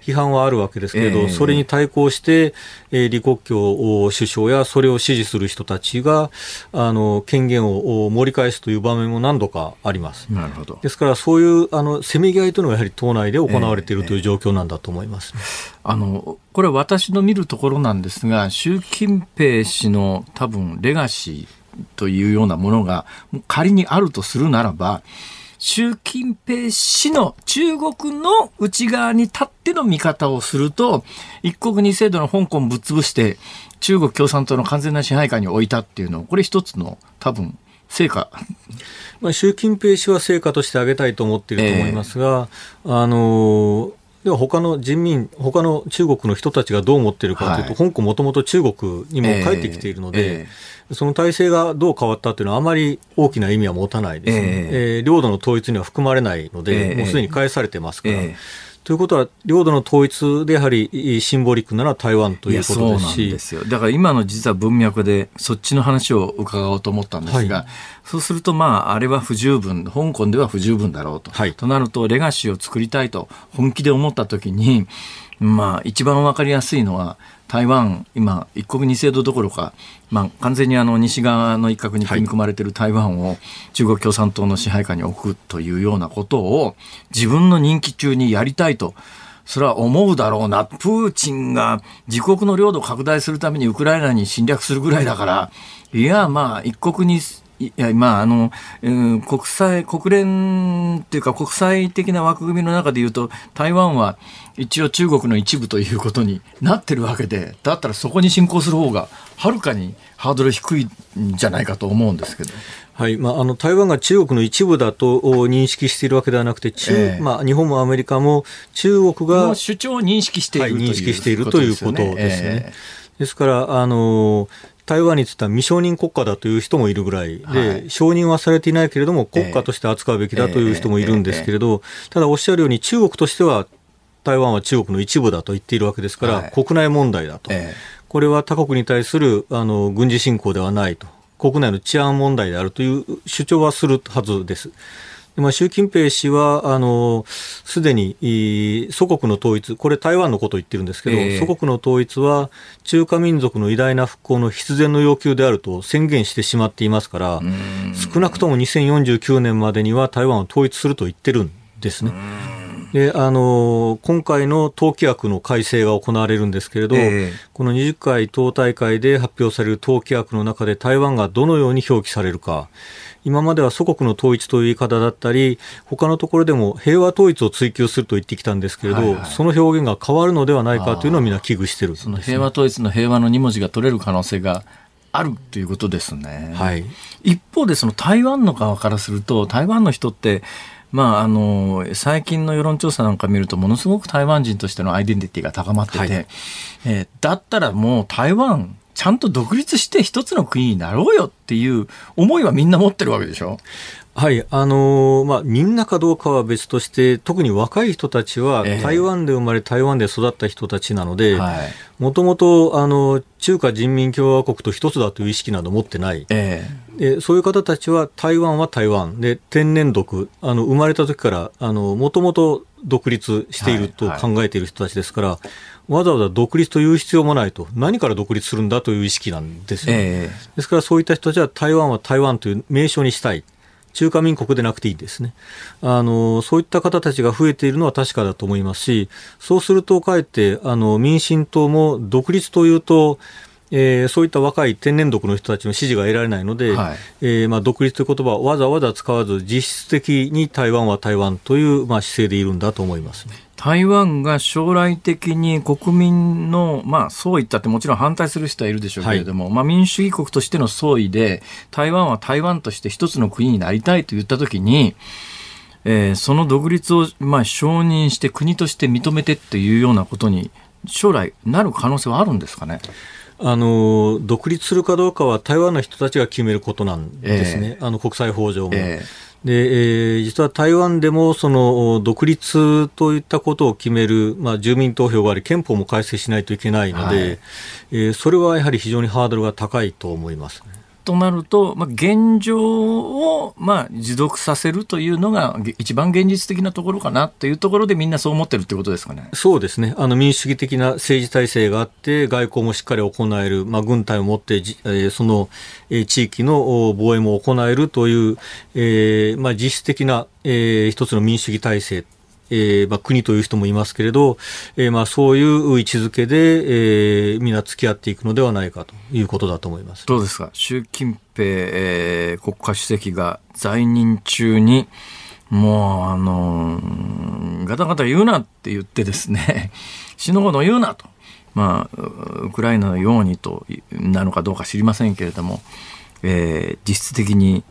批判はあるわけですけれど、それに対抗して、えー、李克強首相やそれを支持する人たちがあの権限を盛り返すという場面も何度かあります。なるほど。ですからそういうあのせめぎ合いというのがやはり党内で行われているという状況なんだと思います、ね、あのこれは私の見るところなんですが習近平氏の多分レガシーというようなものが仮にあるとするならば習近平氏の中国の内側に立っての見方をすると、一国二制度の香港ぶっ潰して、中国共産党の完全な支配下に置いたっていうのを、これ一つの多分、成果。まあ、習近平氏は成果として挙げたいと思っていると思いますが、えー、あのでは他の人民、他の中国の人たちがどう思っているかというと、はい、香港もともと中国にも帰ってきているので、えーえ。ーその体制がどう変わったというのはあまり大きな意味は持たないですね、えー、えー、領土の統一には含まれないので、えー、もうすでに返されてますから。えーということは、領土の統一でやはりシンボリックなのは台湾ということですし。ですよ。だから今の実は文脈でそっちの話を伺おうと思ったんですが、はい、そうするとまあ、あれは不十分、香港では不十分だろうと。はい、となると、レガシーを作りたいと本気で思ったときに、まあ、一番わかりやすいのは、台湾、今、一国二制度どころか、まあ、完全にあの西側の一角に組み込まれている台湾を中国共産党の支配下に置くというようなことを自分の任期中にやりたいと。それは思うだろうな。プーチンが自国の領土を拡大するためにウクライナに侵略するぐらいだから、いや、まあ、一国にいや、まあ、あの、うん、国際、国連っていうか国際的な枠組みの中で言うと、台湾は一応中国の一部ということになってるわけで、だったらそこに侵攻する方が、はるかにハードル低いんじゃないかと思うんですけど。はいまあ、あの台湾が中国の一部だと認識しているわけではなくて、中えー、まあ、日本もアメリカも中国が主張を認識している、はい、認識しているということですね。えー、ですから、あの台湾については未承認国家だという人もいるぐらいで、はい、承認はされていないけれども、国家として扱うべきだという人もいるんですけれど、ただおっしゃるように、中国としては、台湾は中国の一部だと言っているわけですから、はい、国内問題だと、これは他国に対するあの軍事侵攻ではないと、国内の治安問題であるという主張はするはずです。まあ、習近平氏は、あの、すでに、祖国の統一、これ台湾のことを言ってるんですけど、えー、祖国の統一は中華民族の偉大な復興の必然の要求であると宣言してしまっていますから、少なくとも2049年までには台湾を統一すると言ってるんですね。であの今回の党規約の改正が行われるんですけれど、えー、この20回党大会で発表される党規約の中で台湾がどのように表記されるか、今までは祖国の統一という言い方だったり、他のところでも平和統一を追求すると言ってきたんですけれど、はいはい、その表現が変わるのではないかというのをみんな危惧してる、ね、その平和統一の平和の2文字が取れる可能性があるということですね。はい、一方でその台湾の側からすると台湾の人ってまあ、あの最近の世論調査なんか見るとものすごく台湾人としてのアイデンティティが高まってて、はい、えー、だったらもう台湾ちゃんと独立して一つの国になろうよっていう思いはみんな持ってるわけでしょ？はい、あのー、まあ、みんなかどうかは別として、特に若い人たちは、台湾で生まれ、台湾で育った人たちなので、もともと、あの、中華人民共和国と一つだという意識など持ってない。えー、そういう方たちは、台湾は台湾。で、天然独、あの、生まれた時から、あの、もともと独立していると考えている人たちですから、はいはい、わざわざ独立という必要もないと、何から独立するんだという意識なんですよ、えー、ですからそういった人たちは台湾は台湾という名称にしたい。中華民国でなくていいですね。あの、そういった方たちが増えているのは確かだと思いますし、そうするとかえって、あの、民進党も独立というと、えー、そういった若い天然独の人たちの支持が得られないので、はい、えー、まあ、独立という言葉をわざわざ使わず、実質的に台湾は台湾という、まあ、姿勢でいるんだと思います、ね、台湾が将来的に国民の、まあ、そういったってもちろん反対する人はいるでしょうけれども、はい、まあ、民主主義国としての総意で、台湾は台湾として一つの国になりたいと言ったときに、えー、その独立を、まあ、承認して国として認めてっていうようなことに将来なる可能性はあるんですかね？あの独立するかどうかは台湾の人たちが決めることなんですね、えー、あの国際法上も。えーで、えー、実は台湾でもその独立といったことを決める、まあ、住民投票があり、憲法も改正しないといけないので、はい、えー、それはやはり非常にハードルが高いと思います、ね。となると、まあ、現状を、まあ、持続させるというのが一番現実的なところかなというところでみんなそう思ってるってことですかね。そうですね。あの民主主義的な政治体制があって、外交もしっかり行える、まあ、軍隊を持って、え、その、え、地域の防衛も行えるという、えーまあ、実質的な、えー、一つの民主主義体制えーまあ、国という人もいますけれど、えーまあ、そういう位置づけで、えー、みんな付き合っていくのではないかということだと思います。どうですか、習近平、えー、国家主席が在任中に、もう、あのー、ガタガタ言うなって言ってですね、死ぬほど言うなと、まあ、ウクライナのようにとなのかどうか知りませんけれども、えー、実質的に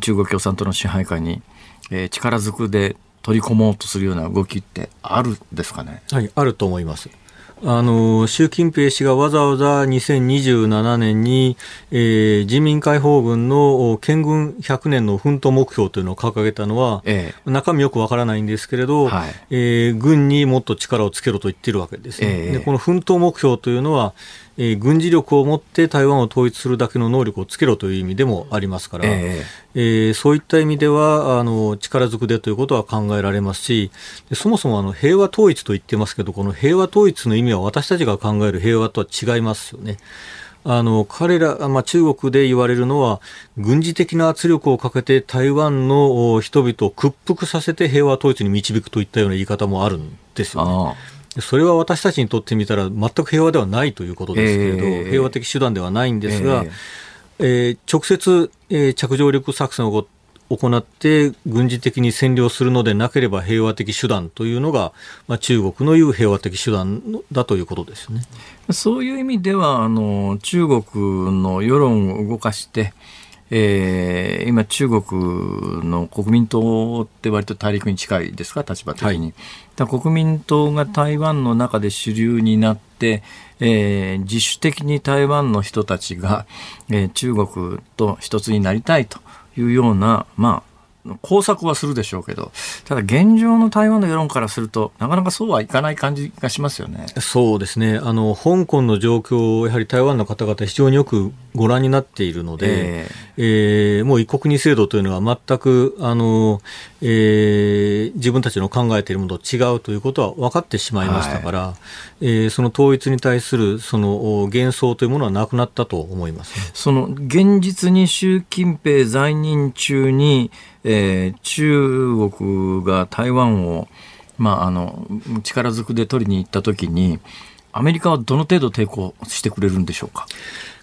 中国共産党の支配下に、えー、力ずくで取り込もうとするような動きってあるんですかね？はい、あると思います。あの習近平氏がわざわざ2027年に、えー、人民解放軍の建軍100年の奮闘目標というのを掲げたのは、ええ、中身よくわからないんですけれど、はい、えー、軍にもっと力をつけろと言っているわけですね、え、でこの奮闘目標というのは、えー、軍事力を持って台湾を統一するだけの能力をつけろという意味でもありますから、えー、えー、そういった意味ではあの力ずくでということは考えられますしそもそもあの平和統一と言ってますけどこの平和統一の意味は私たちが考える平和とは違いますよね。あの彼ら、まあ、中国で言われるのは軍事的な圧力をかけて台湾の人々を屈服させて平和統一に導くといったような言い方もあるんですよね。それは私たちにとってみたら全く平和ではないということですけれど、えー、平和的手段ではないんですが、えー、えー、直接、えー、着上陸作戦を行って軍事的に占領するのでなければ平和的手段というのが、まあ、中国の言う平和的手段だということですね。そういう意味ではあの中国の世論を動かしてえー、今、中国の国民党って割と大陸に近いですか、立場的に。はい、国民党が台湾の中で主流になって、えー、自主的に台湾の人たちが、えー、中国と一つになりたいというような、まあ、工作はするでしょうけど、ただ現状の台湾の世論からすると、なかなかそうはいかない感じがしますよね。そうですね。あの、香港の状況をやはり台湾の方々非常によくご覧になっているので、えー、えー、もう一国二制度というのは全く、あの、えー、自分たちの考えているものと違うということは分かってしまいましたから、はい、えー、その統一に対するその幻想というものはなくなったと思います、ね、その現実に習近平在任中に、えー、中国が台湾を、まあ、あの力ずくで取りに行ったときに、アメリカはどの程度抵抗してくれるんでしょうか？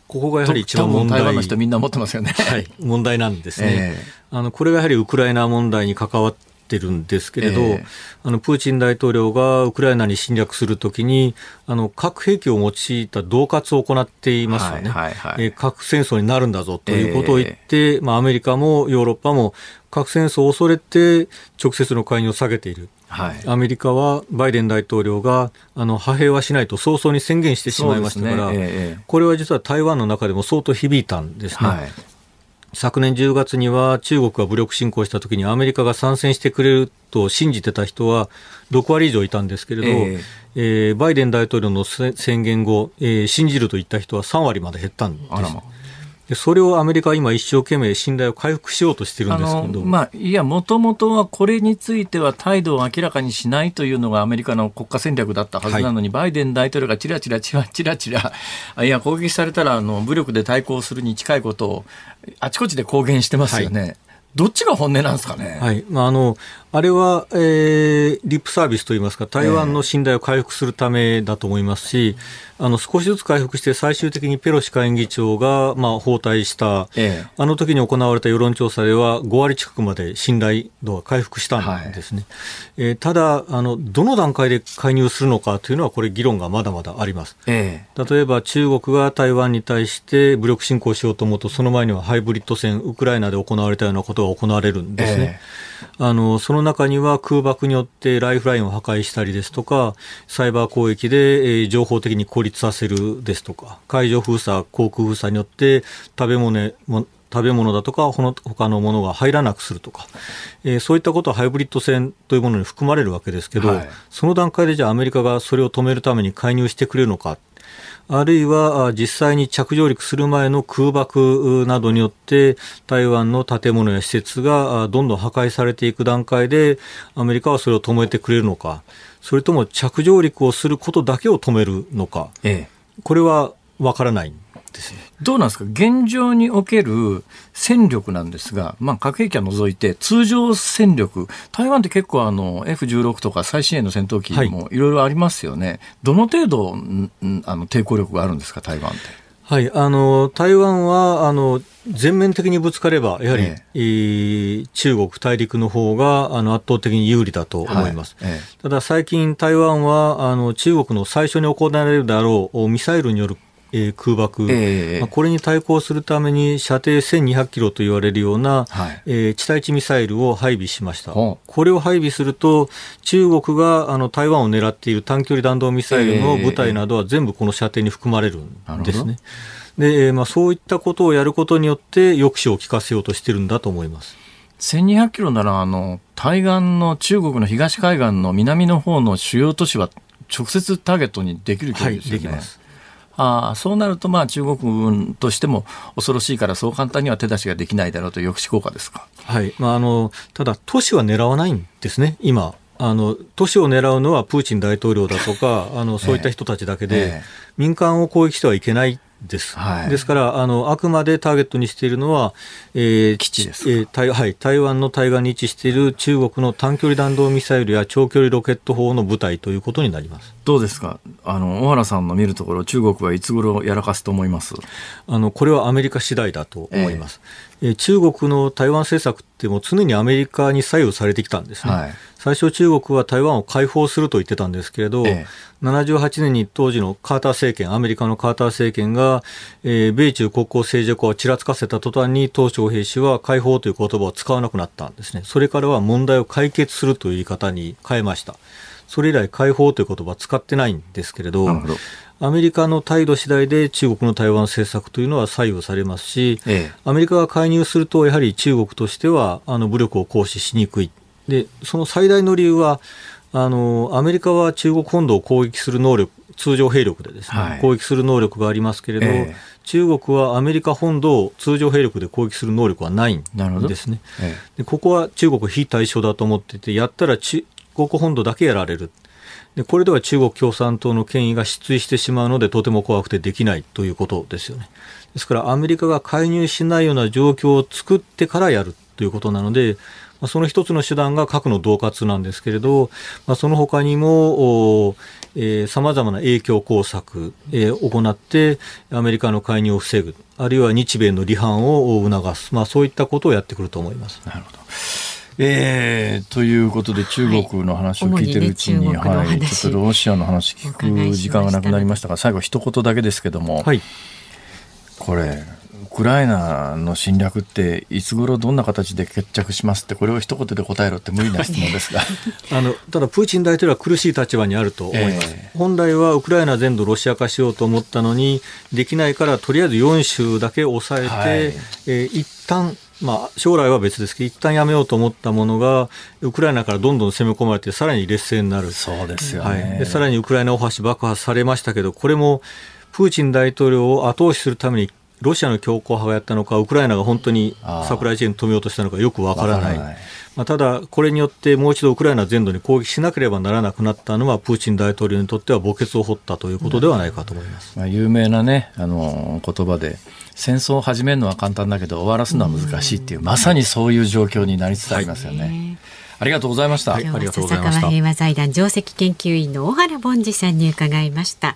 ここがやはり一番問題。台湾の人みんな持ってますよね。はい、問題なんですね。えー、あの、これがやはりウクライナ問題に関わってるんですけれど、えー、あのプーチン大統領がウクライナに侵略するときにあの核兵器を用いた恫喝を行っていますよね、はいはいはい、えー、核戦争になるんだぞということを言って、えー、まあ、アメリカもヨーロッパも核戦争を恐れて直接の介入を下げている。はい、アメリカはバイデン大統領があの派兵はしないと早々に宣言してしまいましたから、ね。えー、これは実は台湾の中でも相当響いたんですね。はい昨年10月には中国が武力侵攻した時にアメリカが参戦してくれると信じてた人は6割以上いたんですけれど、えー、えー、バイデン大統領の宣言後、えー、信じると言った人は3割まで減ったんです。でそれをアメリカは今一生懸命信頼を回復しようとしてるんですけど。まあ、いや、もともとはこれについては態度を明らかにしないというのがアメリカの国家戦略だったはずなのに、はい、バイデン大統領がちらちらちらちらちら、いや、攻撃されたらあの武力で対抗するに近いことをあちこちで公言してますよね。はいどっちが本音なんですかね？はい。まあ、あの、あれは、えー、リップサービスといいますか、台湾の信頼を回復するためだと思いますし、えー、あの、少しずつ回復して、最終的にペロシ下院議長が、まあ、包帯した、えー、あの時に行われた世論調査では、5割近くまで信頼度が回復したんですね。はい、えー、ただ、あの、どの段階で介入するのかというのは、これ、議論がまだまだあります。えー、例えば、中国が台湾に対して武力侵攻しようと思うと、その前にはハイブリッド戦、ウクライナで行われたようなことが行われるんですね。えー、あの、その中には空爆によってライフラインを破壊したりですとか、サイバー攻撃で、えー、情報的に孤立させるですとか、海上封鎖、航空封鎖によって食べ物食べ物だとか、他のものが入らなくするとか、えー、そういったことはハイブリッド戦というものに含まれるわけですけど、はい、その段階でじゃあアメリカがそれを止めるために介入してくれるのか、あるいは実際に着上陸する前の空爆などによって台湾の建物や施設がどんどん破壊されていく段階でアメリカはそれを止めてくれるのか。それとも着上陸をすることだけを止めるのか、ええ、これは分からないですね。どうなんですか？現状における戦力なんですが、まあ、核兵器は除いて通常戦力、台湾って結構あの F16 とか最新鋭の戦闘機もいろいろありますよね。はい、どの程度あの抵抗力があるんですか、台湾って。はい、あの台湾はあの全面的にぶつかれば、やはり、ええ中国大陸の方があの圧倒的に有利だと思います。はいえ、ただ最近台湾はあの中国の最初に行われるであろうミサイルによるえー、空爆、えー、まあ、これに対抗するために射程1200キロと言われるような、はい、えー、地対地ミサイルを配備しました。これを配備すると、中国があの台湾を狙っている短距離弾道ミサイルの部隊などは全部この射程に含まれるんですね。で、まあ、そういったことをやることによって抑止を効かせようとしてるんだと思います。1200キロなら、あの、対岸の中国の東海岸の南の方の主要都市は直接ターゲットにできる距離ですよね。はい、できます。あそうなると、まあ、中国軍としても恐ろしいから、そう簡単には手出しができないだろうという抑止効果ですか？はいまあ、あのただ、都市は狙わないんですね、今。あの都市を狙うのはプーチン大統領だとか、あのそういった人たちだけで、ええ、民間を攻撃してはいけないです。はい、ですからあの、あくまでターゲットにしているのは、えー、基地です、えー台はい、台湾の対岸に位置している中国の短距離弾道ミサイルや長距離ロケット砲の部隊ということになります。どうですか？あの、小原さんの見るところ、中国はいつ頃やらかすと思います？あのこれはアメリカ次第だと思います。えー、中国の台湾政策っても常にアメリカに左右されてきたんですね。はい最初中国は台湾を解放すると言ってたんですけれど、ええ、78年に当時のカーター政権、アメリカのカーター政権が、えー、米中国交正常化をちらつかせた途端に、鄧小平氏は解放という言葉を使わなくなったんですね。それからは問題を解決するという言い方に変えました。それ以来、解放という言葉は使ってないんですけれど、アメリカの態度次第で中国の台湾政策というのは左右されますし、ええ、アメリカが介入すると、やはり中国としてはあの武力を行使しにくい。で、その最大の理由は、あの、アメリカは中国本土を攻撃する能力、通常兵力でですね、はい、攻撃する能力がありますけれど、えー、中国はアメリカ本土を通常兵力で攻撃する能力はないんですね。えー、でここは中国非対称だと思ってて、やったら中国本土だけやられる。でこれでは中国共産党の権威が失墜してしまうので、とても怖くてできないということですよね。ですから、アメリカが介入しないような状況を作ってからやるということなので、その一つの手段が核の恫喝なんですけれど、まあ、その他にも、さまざまな影響工作、えー、行って、アメリカの介入を防ぐ、あるいは日米の離反を促す、まあ、そういったことをやってくると思います。なるほど。えー、ということで中国の話を聞いてるうちに、はい、ね、はい、ちょっとロシアの話聞く時間がなくなりましたが最後一言だけですけども、はい、これウクライナの侵略っていつ頃どんな形で決着しますってこれを一言で答えろって無理な質問ですが。あのただプーチン大統領は苦しい立場にあると思います、えー、本来はウクライナ全土ロシア化しようと思ったのにできないからとりあえず4州だけ抑えて、はい、えー、一旦まあ、将来は別ですけど、一旦やめようと思ったものが、ウクライナからどんどん攻め込まれて、さらに劣勢になる。そうですよ、ね、はい、でさらにウクライナ大橋爆破されましたけど、これもプーチン大統領を後押しするためにロシアの強硬派がやったのか、ウクライナが本当にサプライチェーン止めようとしたのかよくわからない。まあ、ただ、これによってもう一度ウクライナ全土に攻撃しなければならなくなったのは、プーチン大統領にとっては墓穴を掘ったということではないかと思います、まあ、有名な、ね、あの言葉で、戦争を始めるのは簡単だけど、終わらすのは難しいっていう、まさにそういう状況になりつつありますよね。はいありがとうございました。はい、ありがとうございました。平和財団上席研究員の小原凡司さんに伺いました。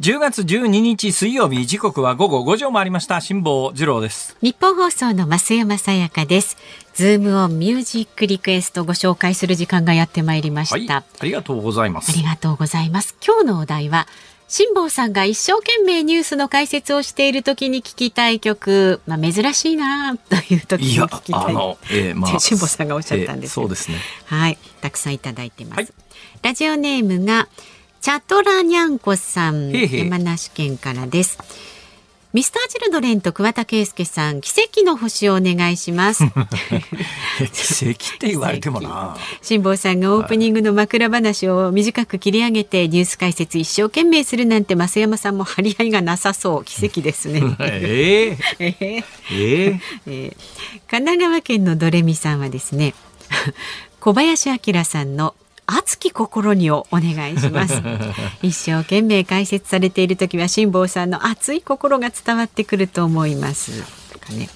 10月12日水曜日時刻は午後5時を回りました。辛坊治郎です。日本放送の増山さやかです。ズームオンミュージックリクエストご紹介する時間がやってまいりました、はい、ありがとうございます。ありがとうございます。今日のお題は辛坊さんが一生懸命ニュースの解説をしている時に聞きたい曲、まあ、珍しいなという時に聞きたい。いやえーまあ、辛坊さんがおっしゃったんです、えー、そうですね。はいたくさんいただいてます、はい、ラジオネームがチャトラニャンコさん山梨県からです。ミスターチルドレンと桑田佳祐さん奇跡の星をお願いします。奇跡って言われてもな。辛坊さんがオープニングの枕話を短く切り上げてニュース解説一生懸命するなんて増山さんも張り合いがなさそう。奇跡ですね。えー、えー、えー、えー、神奈川県のドレミさんはですね小林明さんの熱き心にをお願いします。一生懸命解説されている時は辛坊さんの熱い心が伝わってくると思います。ね。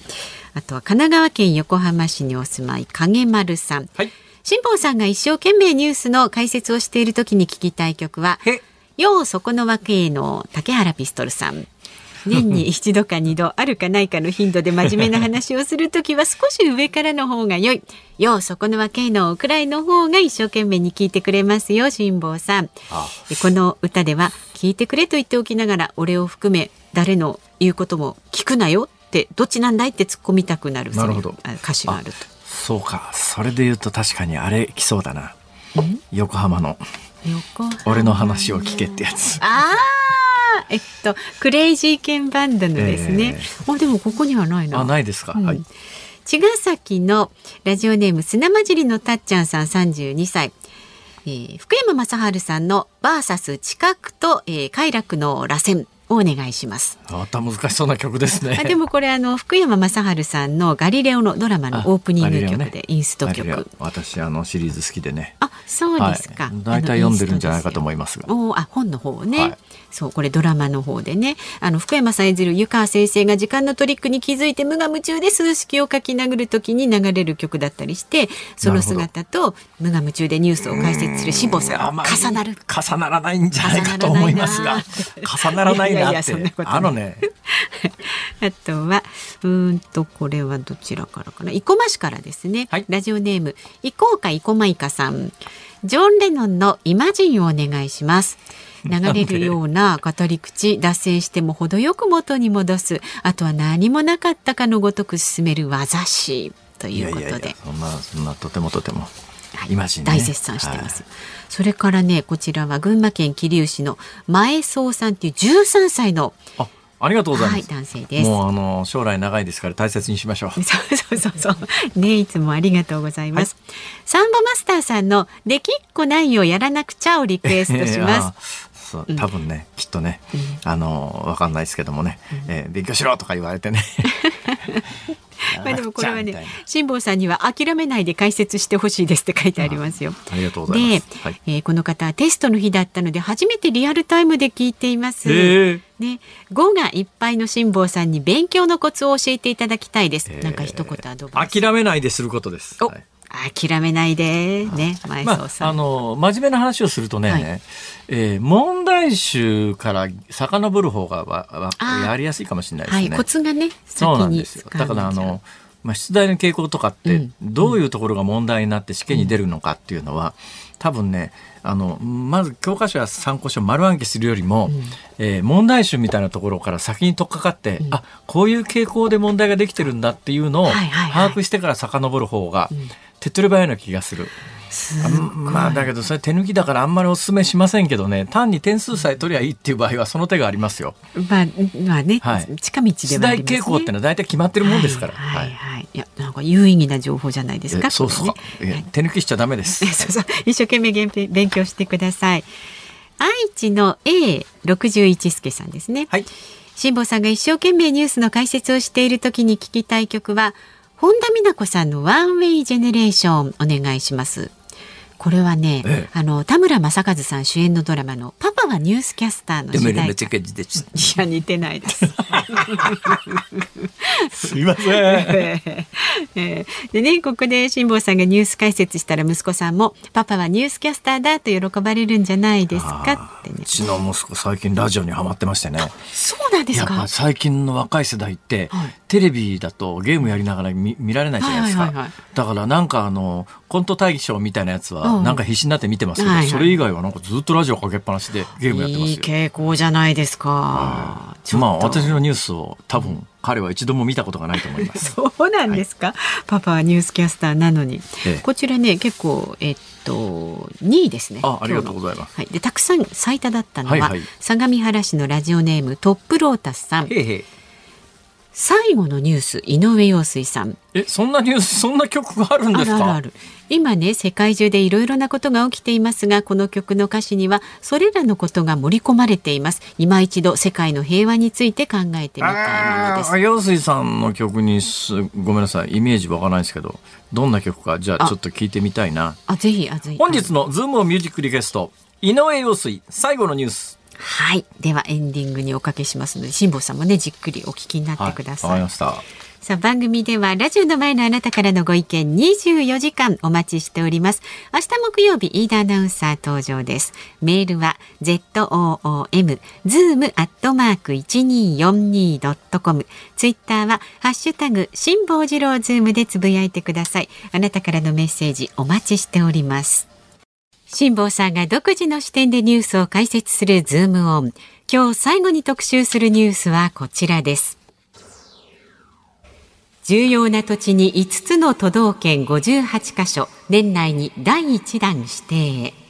あとは神奈川県横浜市にお住まい影丸さん、はい、辛坊さんが一生懸命ニュースの解説をしている時に聞きたい曲はようそこの枠への竹原ピストルさん 年に一度か二度あるかないかの頻度で真面目な話をするときは少し上からの方が良い。ようそこのわけのくらいの方が一生懸命に聞いてくれますよ辛坊さん。この歌では聞いてくれと言っておきながら俺を含め誰の言うことも聞くなよってどっちなんだいって突っ込みたくなるなるほど。歌詞があると。そうか。それで言うと確かにあれ来そうだな。横浜の。俺の話を聞けってやつ。ああえっとクレイジーケンバンドのですね、えー、あでもここにはないな。あないですか、うん、はい。茅ヶ崎のラジオネーム砂混じりのたっちゃんさん32歳、えー、福山雅治さんのバーサス近くと、えー、快楽の螺旋。をお願いします。また難しそうな曲ですね。でもこれあの福山雅治さんのガリレオのドラマのオープニング曲で、インスト曲。私あのシリーズ好きでね。あ、そうですか。大、体、読んでるんじゃないかと思いますが。おあ本の方ね、はい、そうこれドラマの方でね。あの福山さん演じる湯川先生が時間のトリックに気づいて無我夢中で数式を書き殴る時に流れる曲だったりしてその姿と無我夢中でニュースを解説する志保さん。重なる。重ならないんじゃないかと思いますが重ならない。なって。あのね あとはうんとこれはどちらからかな。生駒市からですね、はい、ラジオネームいこうか生駒いかさん。ジョン・レノンのイマジンをお願いします流れるような語り口脱線しても程よく元に戻すあとは何もなかったかのごとく進める技師ということでそんなそんなとてもとても。はい、ね、大絶賛してます、はい、それからねこちらは群馬県桐生市の前総さんっていう13歳のありがとうございます。はい、男性です。もうあの将来長いですから大切にしましょう。そうそうそうそう。ねいつもありがとうございます。はい、サンボマスターさんのできっこないをやらなくちゃをリクエストします。そう多分ね、うん、きっとね、うん、あのわかんないですけどもね、うん、えー、勉強しろとか言われてね まあでもこれはね辛坊さんには諦めないで解説してほしいですって書いてありますよ。ありがとうございます。で、はい、えー、この方はテストの日だったので初めてリアルタイムで聞いています。ね、語がいっぱいの辛坊さんに勉強のコツを教えていただきたいです。なんか一言アドバイス。諦めないですることです。はい諦めないでね、前まあ、あの真面目な話をするとね、はい、えー、問題集から遡る方がわわやりやすいかもしれないですね。はい、コツがねそうなんですよ。だからあのまあ、出題の傾向とかってどういうところが問題になって試験に出るのかっていうのは、多分ねあのまず教科書や参考書を丸暗記するよりも、うん、えー、問題集みたいなところから先に取っかかって、うん、あこういう傾向で問題ができてるんだっていうのを把握してから遡る方が、手っ取り早いな気がする。まあだけどそれ手抜きだからあんまりお勧めしませんけどね単に点数さえ取りゃいいっていう場合はその手がありますよ。まあまあね、はい、近道ではありますね。傾向ってのは大体決まってるもんですから。はい、はい、はい、いやなんか有意義な情報じゃないですか。そうそう、ね、手抜きしちゃダメです。そうそう一生懸命勉強してください。愛知の A61 助さんですね。はい。辛坊さんが一生懸命ニュースの解説をしている時に聞きたい曲は本田美奈子さんのワンウェイジェネレーションお願いします。これはね、ええ、あの田村正和さん主演のドラマのパパはニュースキャスターの時代。いや似てないです。すいません。えー、でねここで辛坊さんがニュース解説したら息子さんもパパはニュースキャスターだと喜ばれるんじゃないですかってね。うちの息子最近ラジオにハマってましてね。そうなんですか。最近の若い世代って、はい、テレビだとゲームやりながら見見られないじゃないですか。だからなんかあのコント大賞みたいなやつはなんか必死になって見てますけど、はいはい、それ以外はなんかずっとラジオかけっぱなしでゲームやってますよ。いい傾向じゃないですか。はい、まあ私のニュースを多分彼は一度も見たことがないと思います。そうなんですか、はい、パパはニュースキャスターなのに。ええ、こちらね結構えっと2位ですね。あありがとうございます。はい、でたくさん最多だったのは、はいはい、相模原市のラジオネームトップロータスさん。へへ最後のニュース井上陽水さんえそんなニュースそんな曲があるんですか？今ね世界中でいろいろなことが起きていますがこの曲の歌詞にはそれらのことが盛り込まれています今一度世界の平和について考えてみたいものです陽水さんの曲にすごめんなさいイメージわからないですけどどんな曲かじゃあちょっと聞いてみたいなあぜひあぜひ本日のズームミュージックリクエスト井上陽水最後のニュースはい。ではエンディングにおかけしますので、辛坊さんもね、じっくりお聞きになってください。はい、さあ番組ではラジオの前のあなたからのご意見24時間お待ちしております。明日木曜日飯田アナウンサー登場です。メールは zoom zoom アットマーク 1242.com ツイッターはハッシュタグ辛坊治郎ズームでつぶやいてください。あなたからのメッセージお待ちしております。辛坊さんが独自の視点でニュースを解説するズームオン。今日最後に特集するニュースはこちらです。重要な土地に5つの都道県58カ所、年内に第1弾指定。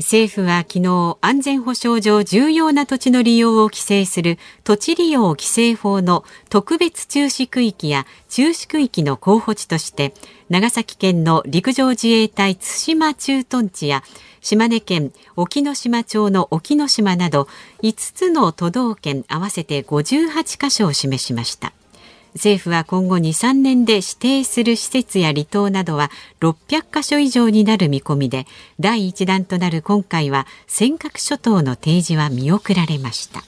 政府は昨日安全保障上重要な土地の利用を規制する土地利用規制法の特別注視区域や注視区域の候補地として長崎県の陸上自衛隊対馬駐屯地や島根県沖ノ島町の沖ノ島など5つの都道県合わせて58カ所を示しました。政府は今後2、3年で指定する施設や離島などは600カ所以上になる見込みで第1弾となる今回は尖閣諸島の提示は見送られました。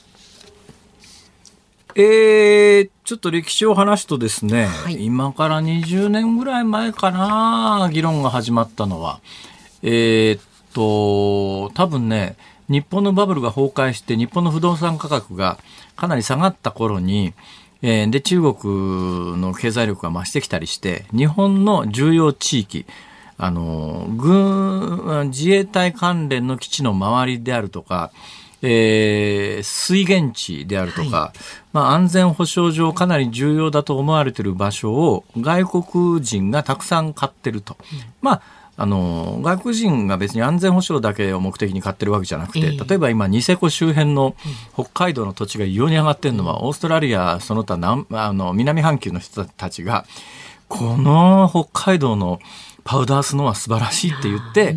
えー、ちょっと歴史を話すとですね、はい、今から20年ぐらい前かな議論が始まったのは。えー、っと多分ね日本のバブルが崩壊して日本の不動産価格がかなり下がった頃にえー、で、中国の経済力が増してきたりして、日本の重要地域、あの、軍、自衛隊関連の基地の周りであるとか、えー、水源地であるとか、はい、まあ、安全保障上かなり重要だと思われている場所を外国人がたくさん買ってると。うん、まああの外国人が別に安全保障だけを目的に買ってるわけじゃなくて、例えば今、ニセコ周辺の北海道の土地が異様に上がってるのは、オーストラリア、その他南あの南半球の人たちが、この北海道のパウダースノーは素晴らしいって言って、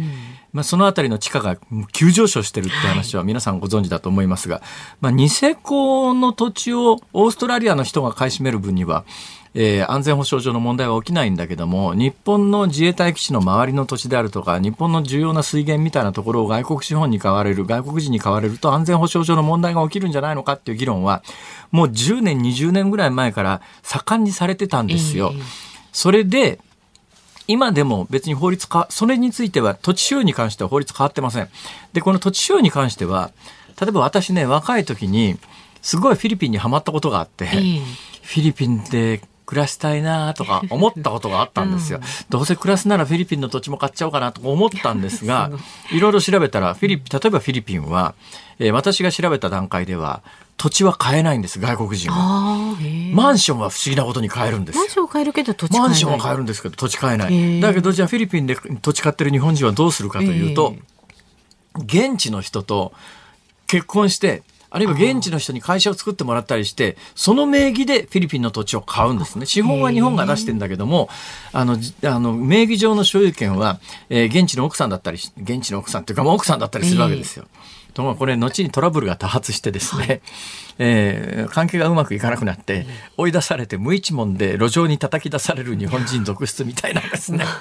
まあ、そのあたりの地価が急上昇してるって話は皆さんご存知だと思いますが、まあ、ニセコの土地をオーストラリアの人が買い占める分には、えー、安全保障上の問題は起きないんだけども、日本の自衛隊基地の周りの土地であるとか、日本の重要な水源みたいなところを外国資本に買われる、外国人に買われると安全保障上の問題が起きるんじゃないのかっていう議論は、もう10年、20年ぐらい前から盛んにされてたんですよ。それで、今でも別に法律か、それについては土地使用に関しては法律変わってません。で、この土地使用に関しては、例えば私ね、若い時に、すごいフィリピンにはまったことがあって、フィリピンで暮らしたいなとか思ったことがあったんですよ、うん、どうせ暮らすならフィリピンの土地も買っちゃおうかなと思ったんですが いろいろ調べたらフィリピン例えばフィリピンは、えー、私が調べた段階では土地は買えないんです外国人は。マンションは不思議なことに買えるんですマンション買えるけど土地買えない。マンションは買えるんですけど土地買えない。だけどじゃあフィリピンで土地買ってる日本人はどうするかというと現地の人と結婚してあるいは現地の人に会社を作ってもらったりして、その名義でフィリピンの土地を買うんですね。資本は日本が出してんだけども、あの、あの、名義上の所有権は、えー、現地の奥さんだったり、現地の奥さんっていうか、もう奥さんだったりするわけですよ。ところがこれ、後にトラブルが多発してですね、えー、関係がうまくいかなくなって、追い出されて無一文で路上に叩き出される日本人続出みたいなですね。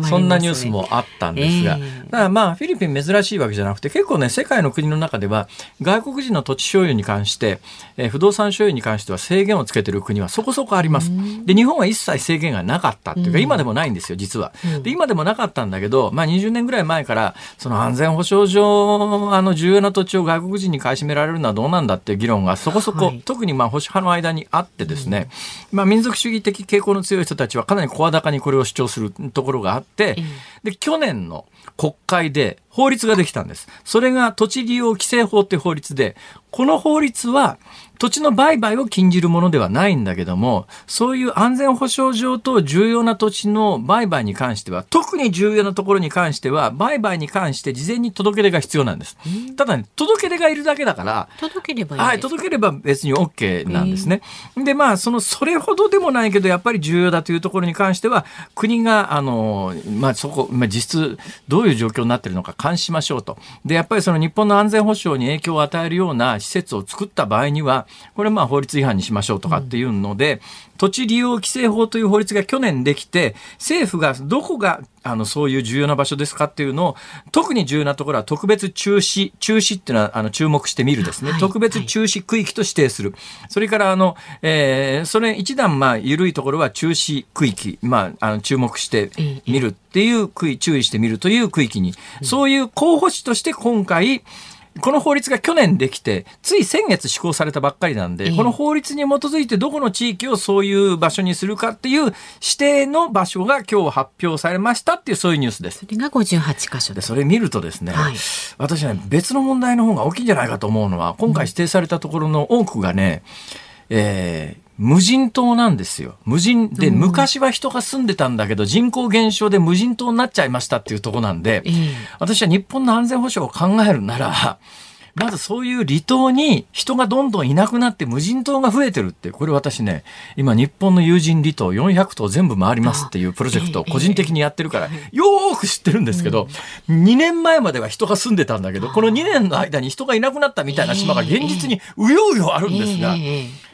ね、そんなニュースもあったんですが、えー、だからまあフィリピン珍しいわけじゃなくて結構ね世界の国の中では外国人の土地所有に関して、えー、不動産所有に関しては制限をつけてる国はそこそこあります。で日本は一切制限がなかったっていうか今でもないんですよ実は。で今でもなかったんだけど、まあ、20年ぐらい前からその安全保障上あの重要な土地を外国人に買い占められるのはどうなんだっていう議論がそこそこ、はい、特にまあ保守派の間にあってですね、うん、まあ、民族主義的傾向の強い人たちはかなり声高にこれを主張するところがあって、で去年の国会で法律ができたんです。それが土地利用規制法っていう法律で、この法律は土地の売買を禁じるものではないんだけども、そういう安全保障上と重要な土地の売買に関しては、特に重要なところに関しては、売買に関して事前に届け出が必要なんです。ただね、届け出がいるだけだから、届ければいいはい、届ければ別に OK なんですね。で、まあ、その、それほどでもないけど、やっぱり重要だというところに関しては、国が、あの、まあ、そこ、まあ、実質、どういう状況になっているのか監視しましょうと。で、やっぱりその日本の安全保障に影響を与えるような施設を作った場合には、これまあ法律違反にしましょうとかっていうので、土地利用規制法という法律が去年できて、政府がどこがあのそういう重要な場所ですかっていうのを、特に重要なところは特別中止、中止っていうのはあの注目してみるですね、はい、特別中止区域と指定する。それからあの、えー、それ一段まあ緩いところは中止区域、まあ、あの注目してみるっていう区域、注意してみるという区域に、そういう候補地として今回、この法律が去年できて、つい先月施行されたばっかりなんで、この法律に基づいてどこの地域をそういう場所にするかっていう指定の場所が今日発表されましたっていうそういうニュースです。それが58箇所で。それ見るとですね、はい、私は、ね、別の問題の方が大きいんじゃないかと思うのは、今回指定されたところの多くがね、えー、無人島なんですよ。無人で、昔は人が住んでたんだけど、人口減少で無人島になっちゃいましたっていうとこなんで、私は日本の安全保障を考えるなら、まずそういう離島に人がどんどんいなくなって無人島が増えてるって、これ私ね、今日本の友人離島400島全部回りますっていうプロジェクトを個人的にやってるから、よーく知ってるんですけど、2年前までは人が住んでたんだけど、この2年の間に人がいなくなったみたいな島が現実にうようよあるんですが、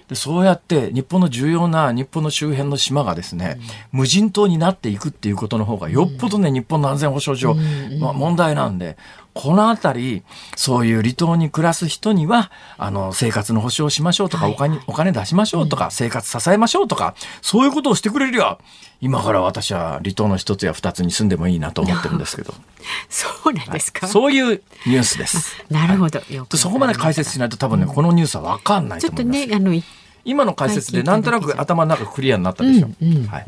でそうやって日本の重要な日本の周辺の島がですね、うん、無人島になっていくっていうことの方がよっぽどね、うん、日本の安全保障上、まあ、問題なんで、このあたり、そういう離島に暮らす人には、あの、生活の保障をしましょうとか、はい、お金、お金出しましょうとか、うん、生活支えましょうとか、そういうことをしてくれるよ。今から私は離島の一つや二つに住んでもいいなと思ってるんですけど。そうなんですか、はい、そういうニュースです。なるほど。はい、そこまで解説しないと多分ね、このニュースはわかんないと思います。ちょっとね、あの、今の解説でなんとなく頭の中クリアになったでしょ。うんうん、はい。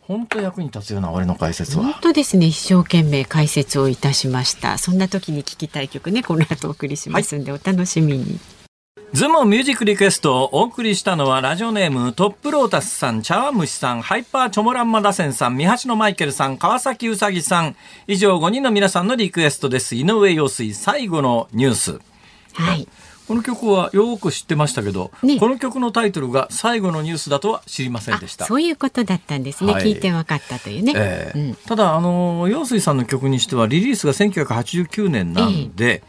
本当役に立つような俺の解説は。本当ですね。一生懸命解説をいたしました。そんな時に聞きたい曲ね、この後お送りしますんで、はい、お楽しみに。ズモミュージックリクエストをお送りしたのはラジオネームトップロータスさん、茶碗蒸しさん、ハイパーチョモランマ打線さん、三橋のマイケルさん、川崎うさぎさん、以上5人の皆さんのリクエストです。井上陽水最後のニュース。はい。この曲はよく知ってましたけど、ね、この曲のタイトルが最後のニュースだとは知りませんでした。そういうことだったんですね。はい、聞いて分かったというね。えーうん、ただあの陽水さんの曲にしてはリリースが1989年なんで。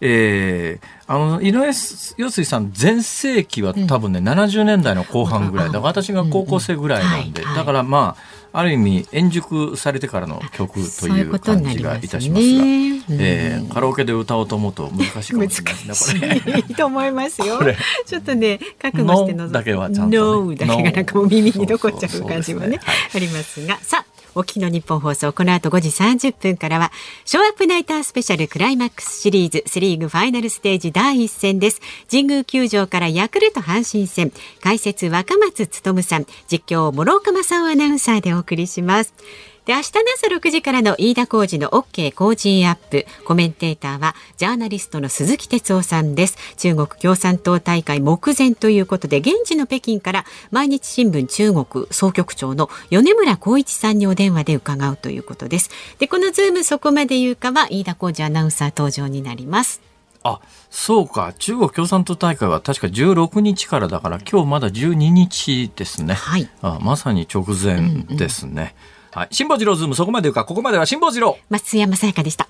えー、えーあの井上陽水さん全盛期は多分ね、うん、70年代の後半ぐらいだから私が高校生ぐらいなんで、だからまあある意味円熟されてからの曲という感じがいたしますが、ねえー、カラオケで歌おうと思うと難しいかもしれないですね。いいと思いますよ。ちょっとね覚悟してのだけはちゃんと、ね、だけがなんかもう耳に残っちゃう感じもね、ありますがさあお聞きの日本放送、この後5時30分からは、ショーアップナイタースペシャルクライマックスシリーズセリーグファイナルステージ第1戦です。神宮球場からヤクルト阪神戦、解説若松努さん、実況諸岡正夫アナウンサーでお送りします。で、明日の朝6時からの飯田浩二の OK 工事アップ。コメンテーターは、ジャーナリストの鈴木哲夫さんです。中国共産党大会目前ということで、現地の北京から毎日新聞中国総局長の米村耕一さんにお電話で伺うということです。で、このズームそこまで言うかは、飯田浩司アナウンサー登場になります。あそうか中国共産党大会は確か16日からだから今日まだ12日ですね、はい、あまさに直前ですね。うんうんはい。辛坊治郎ズームそこまで言うか、ここまでは辛坊治郎。増山さやかでした。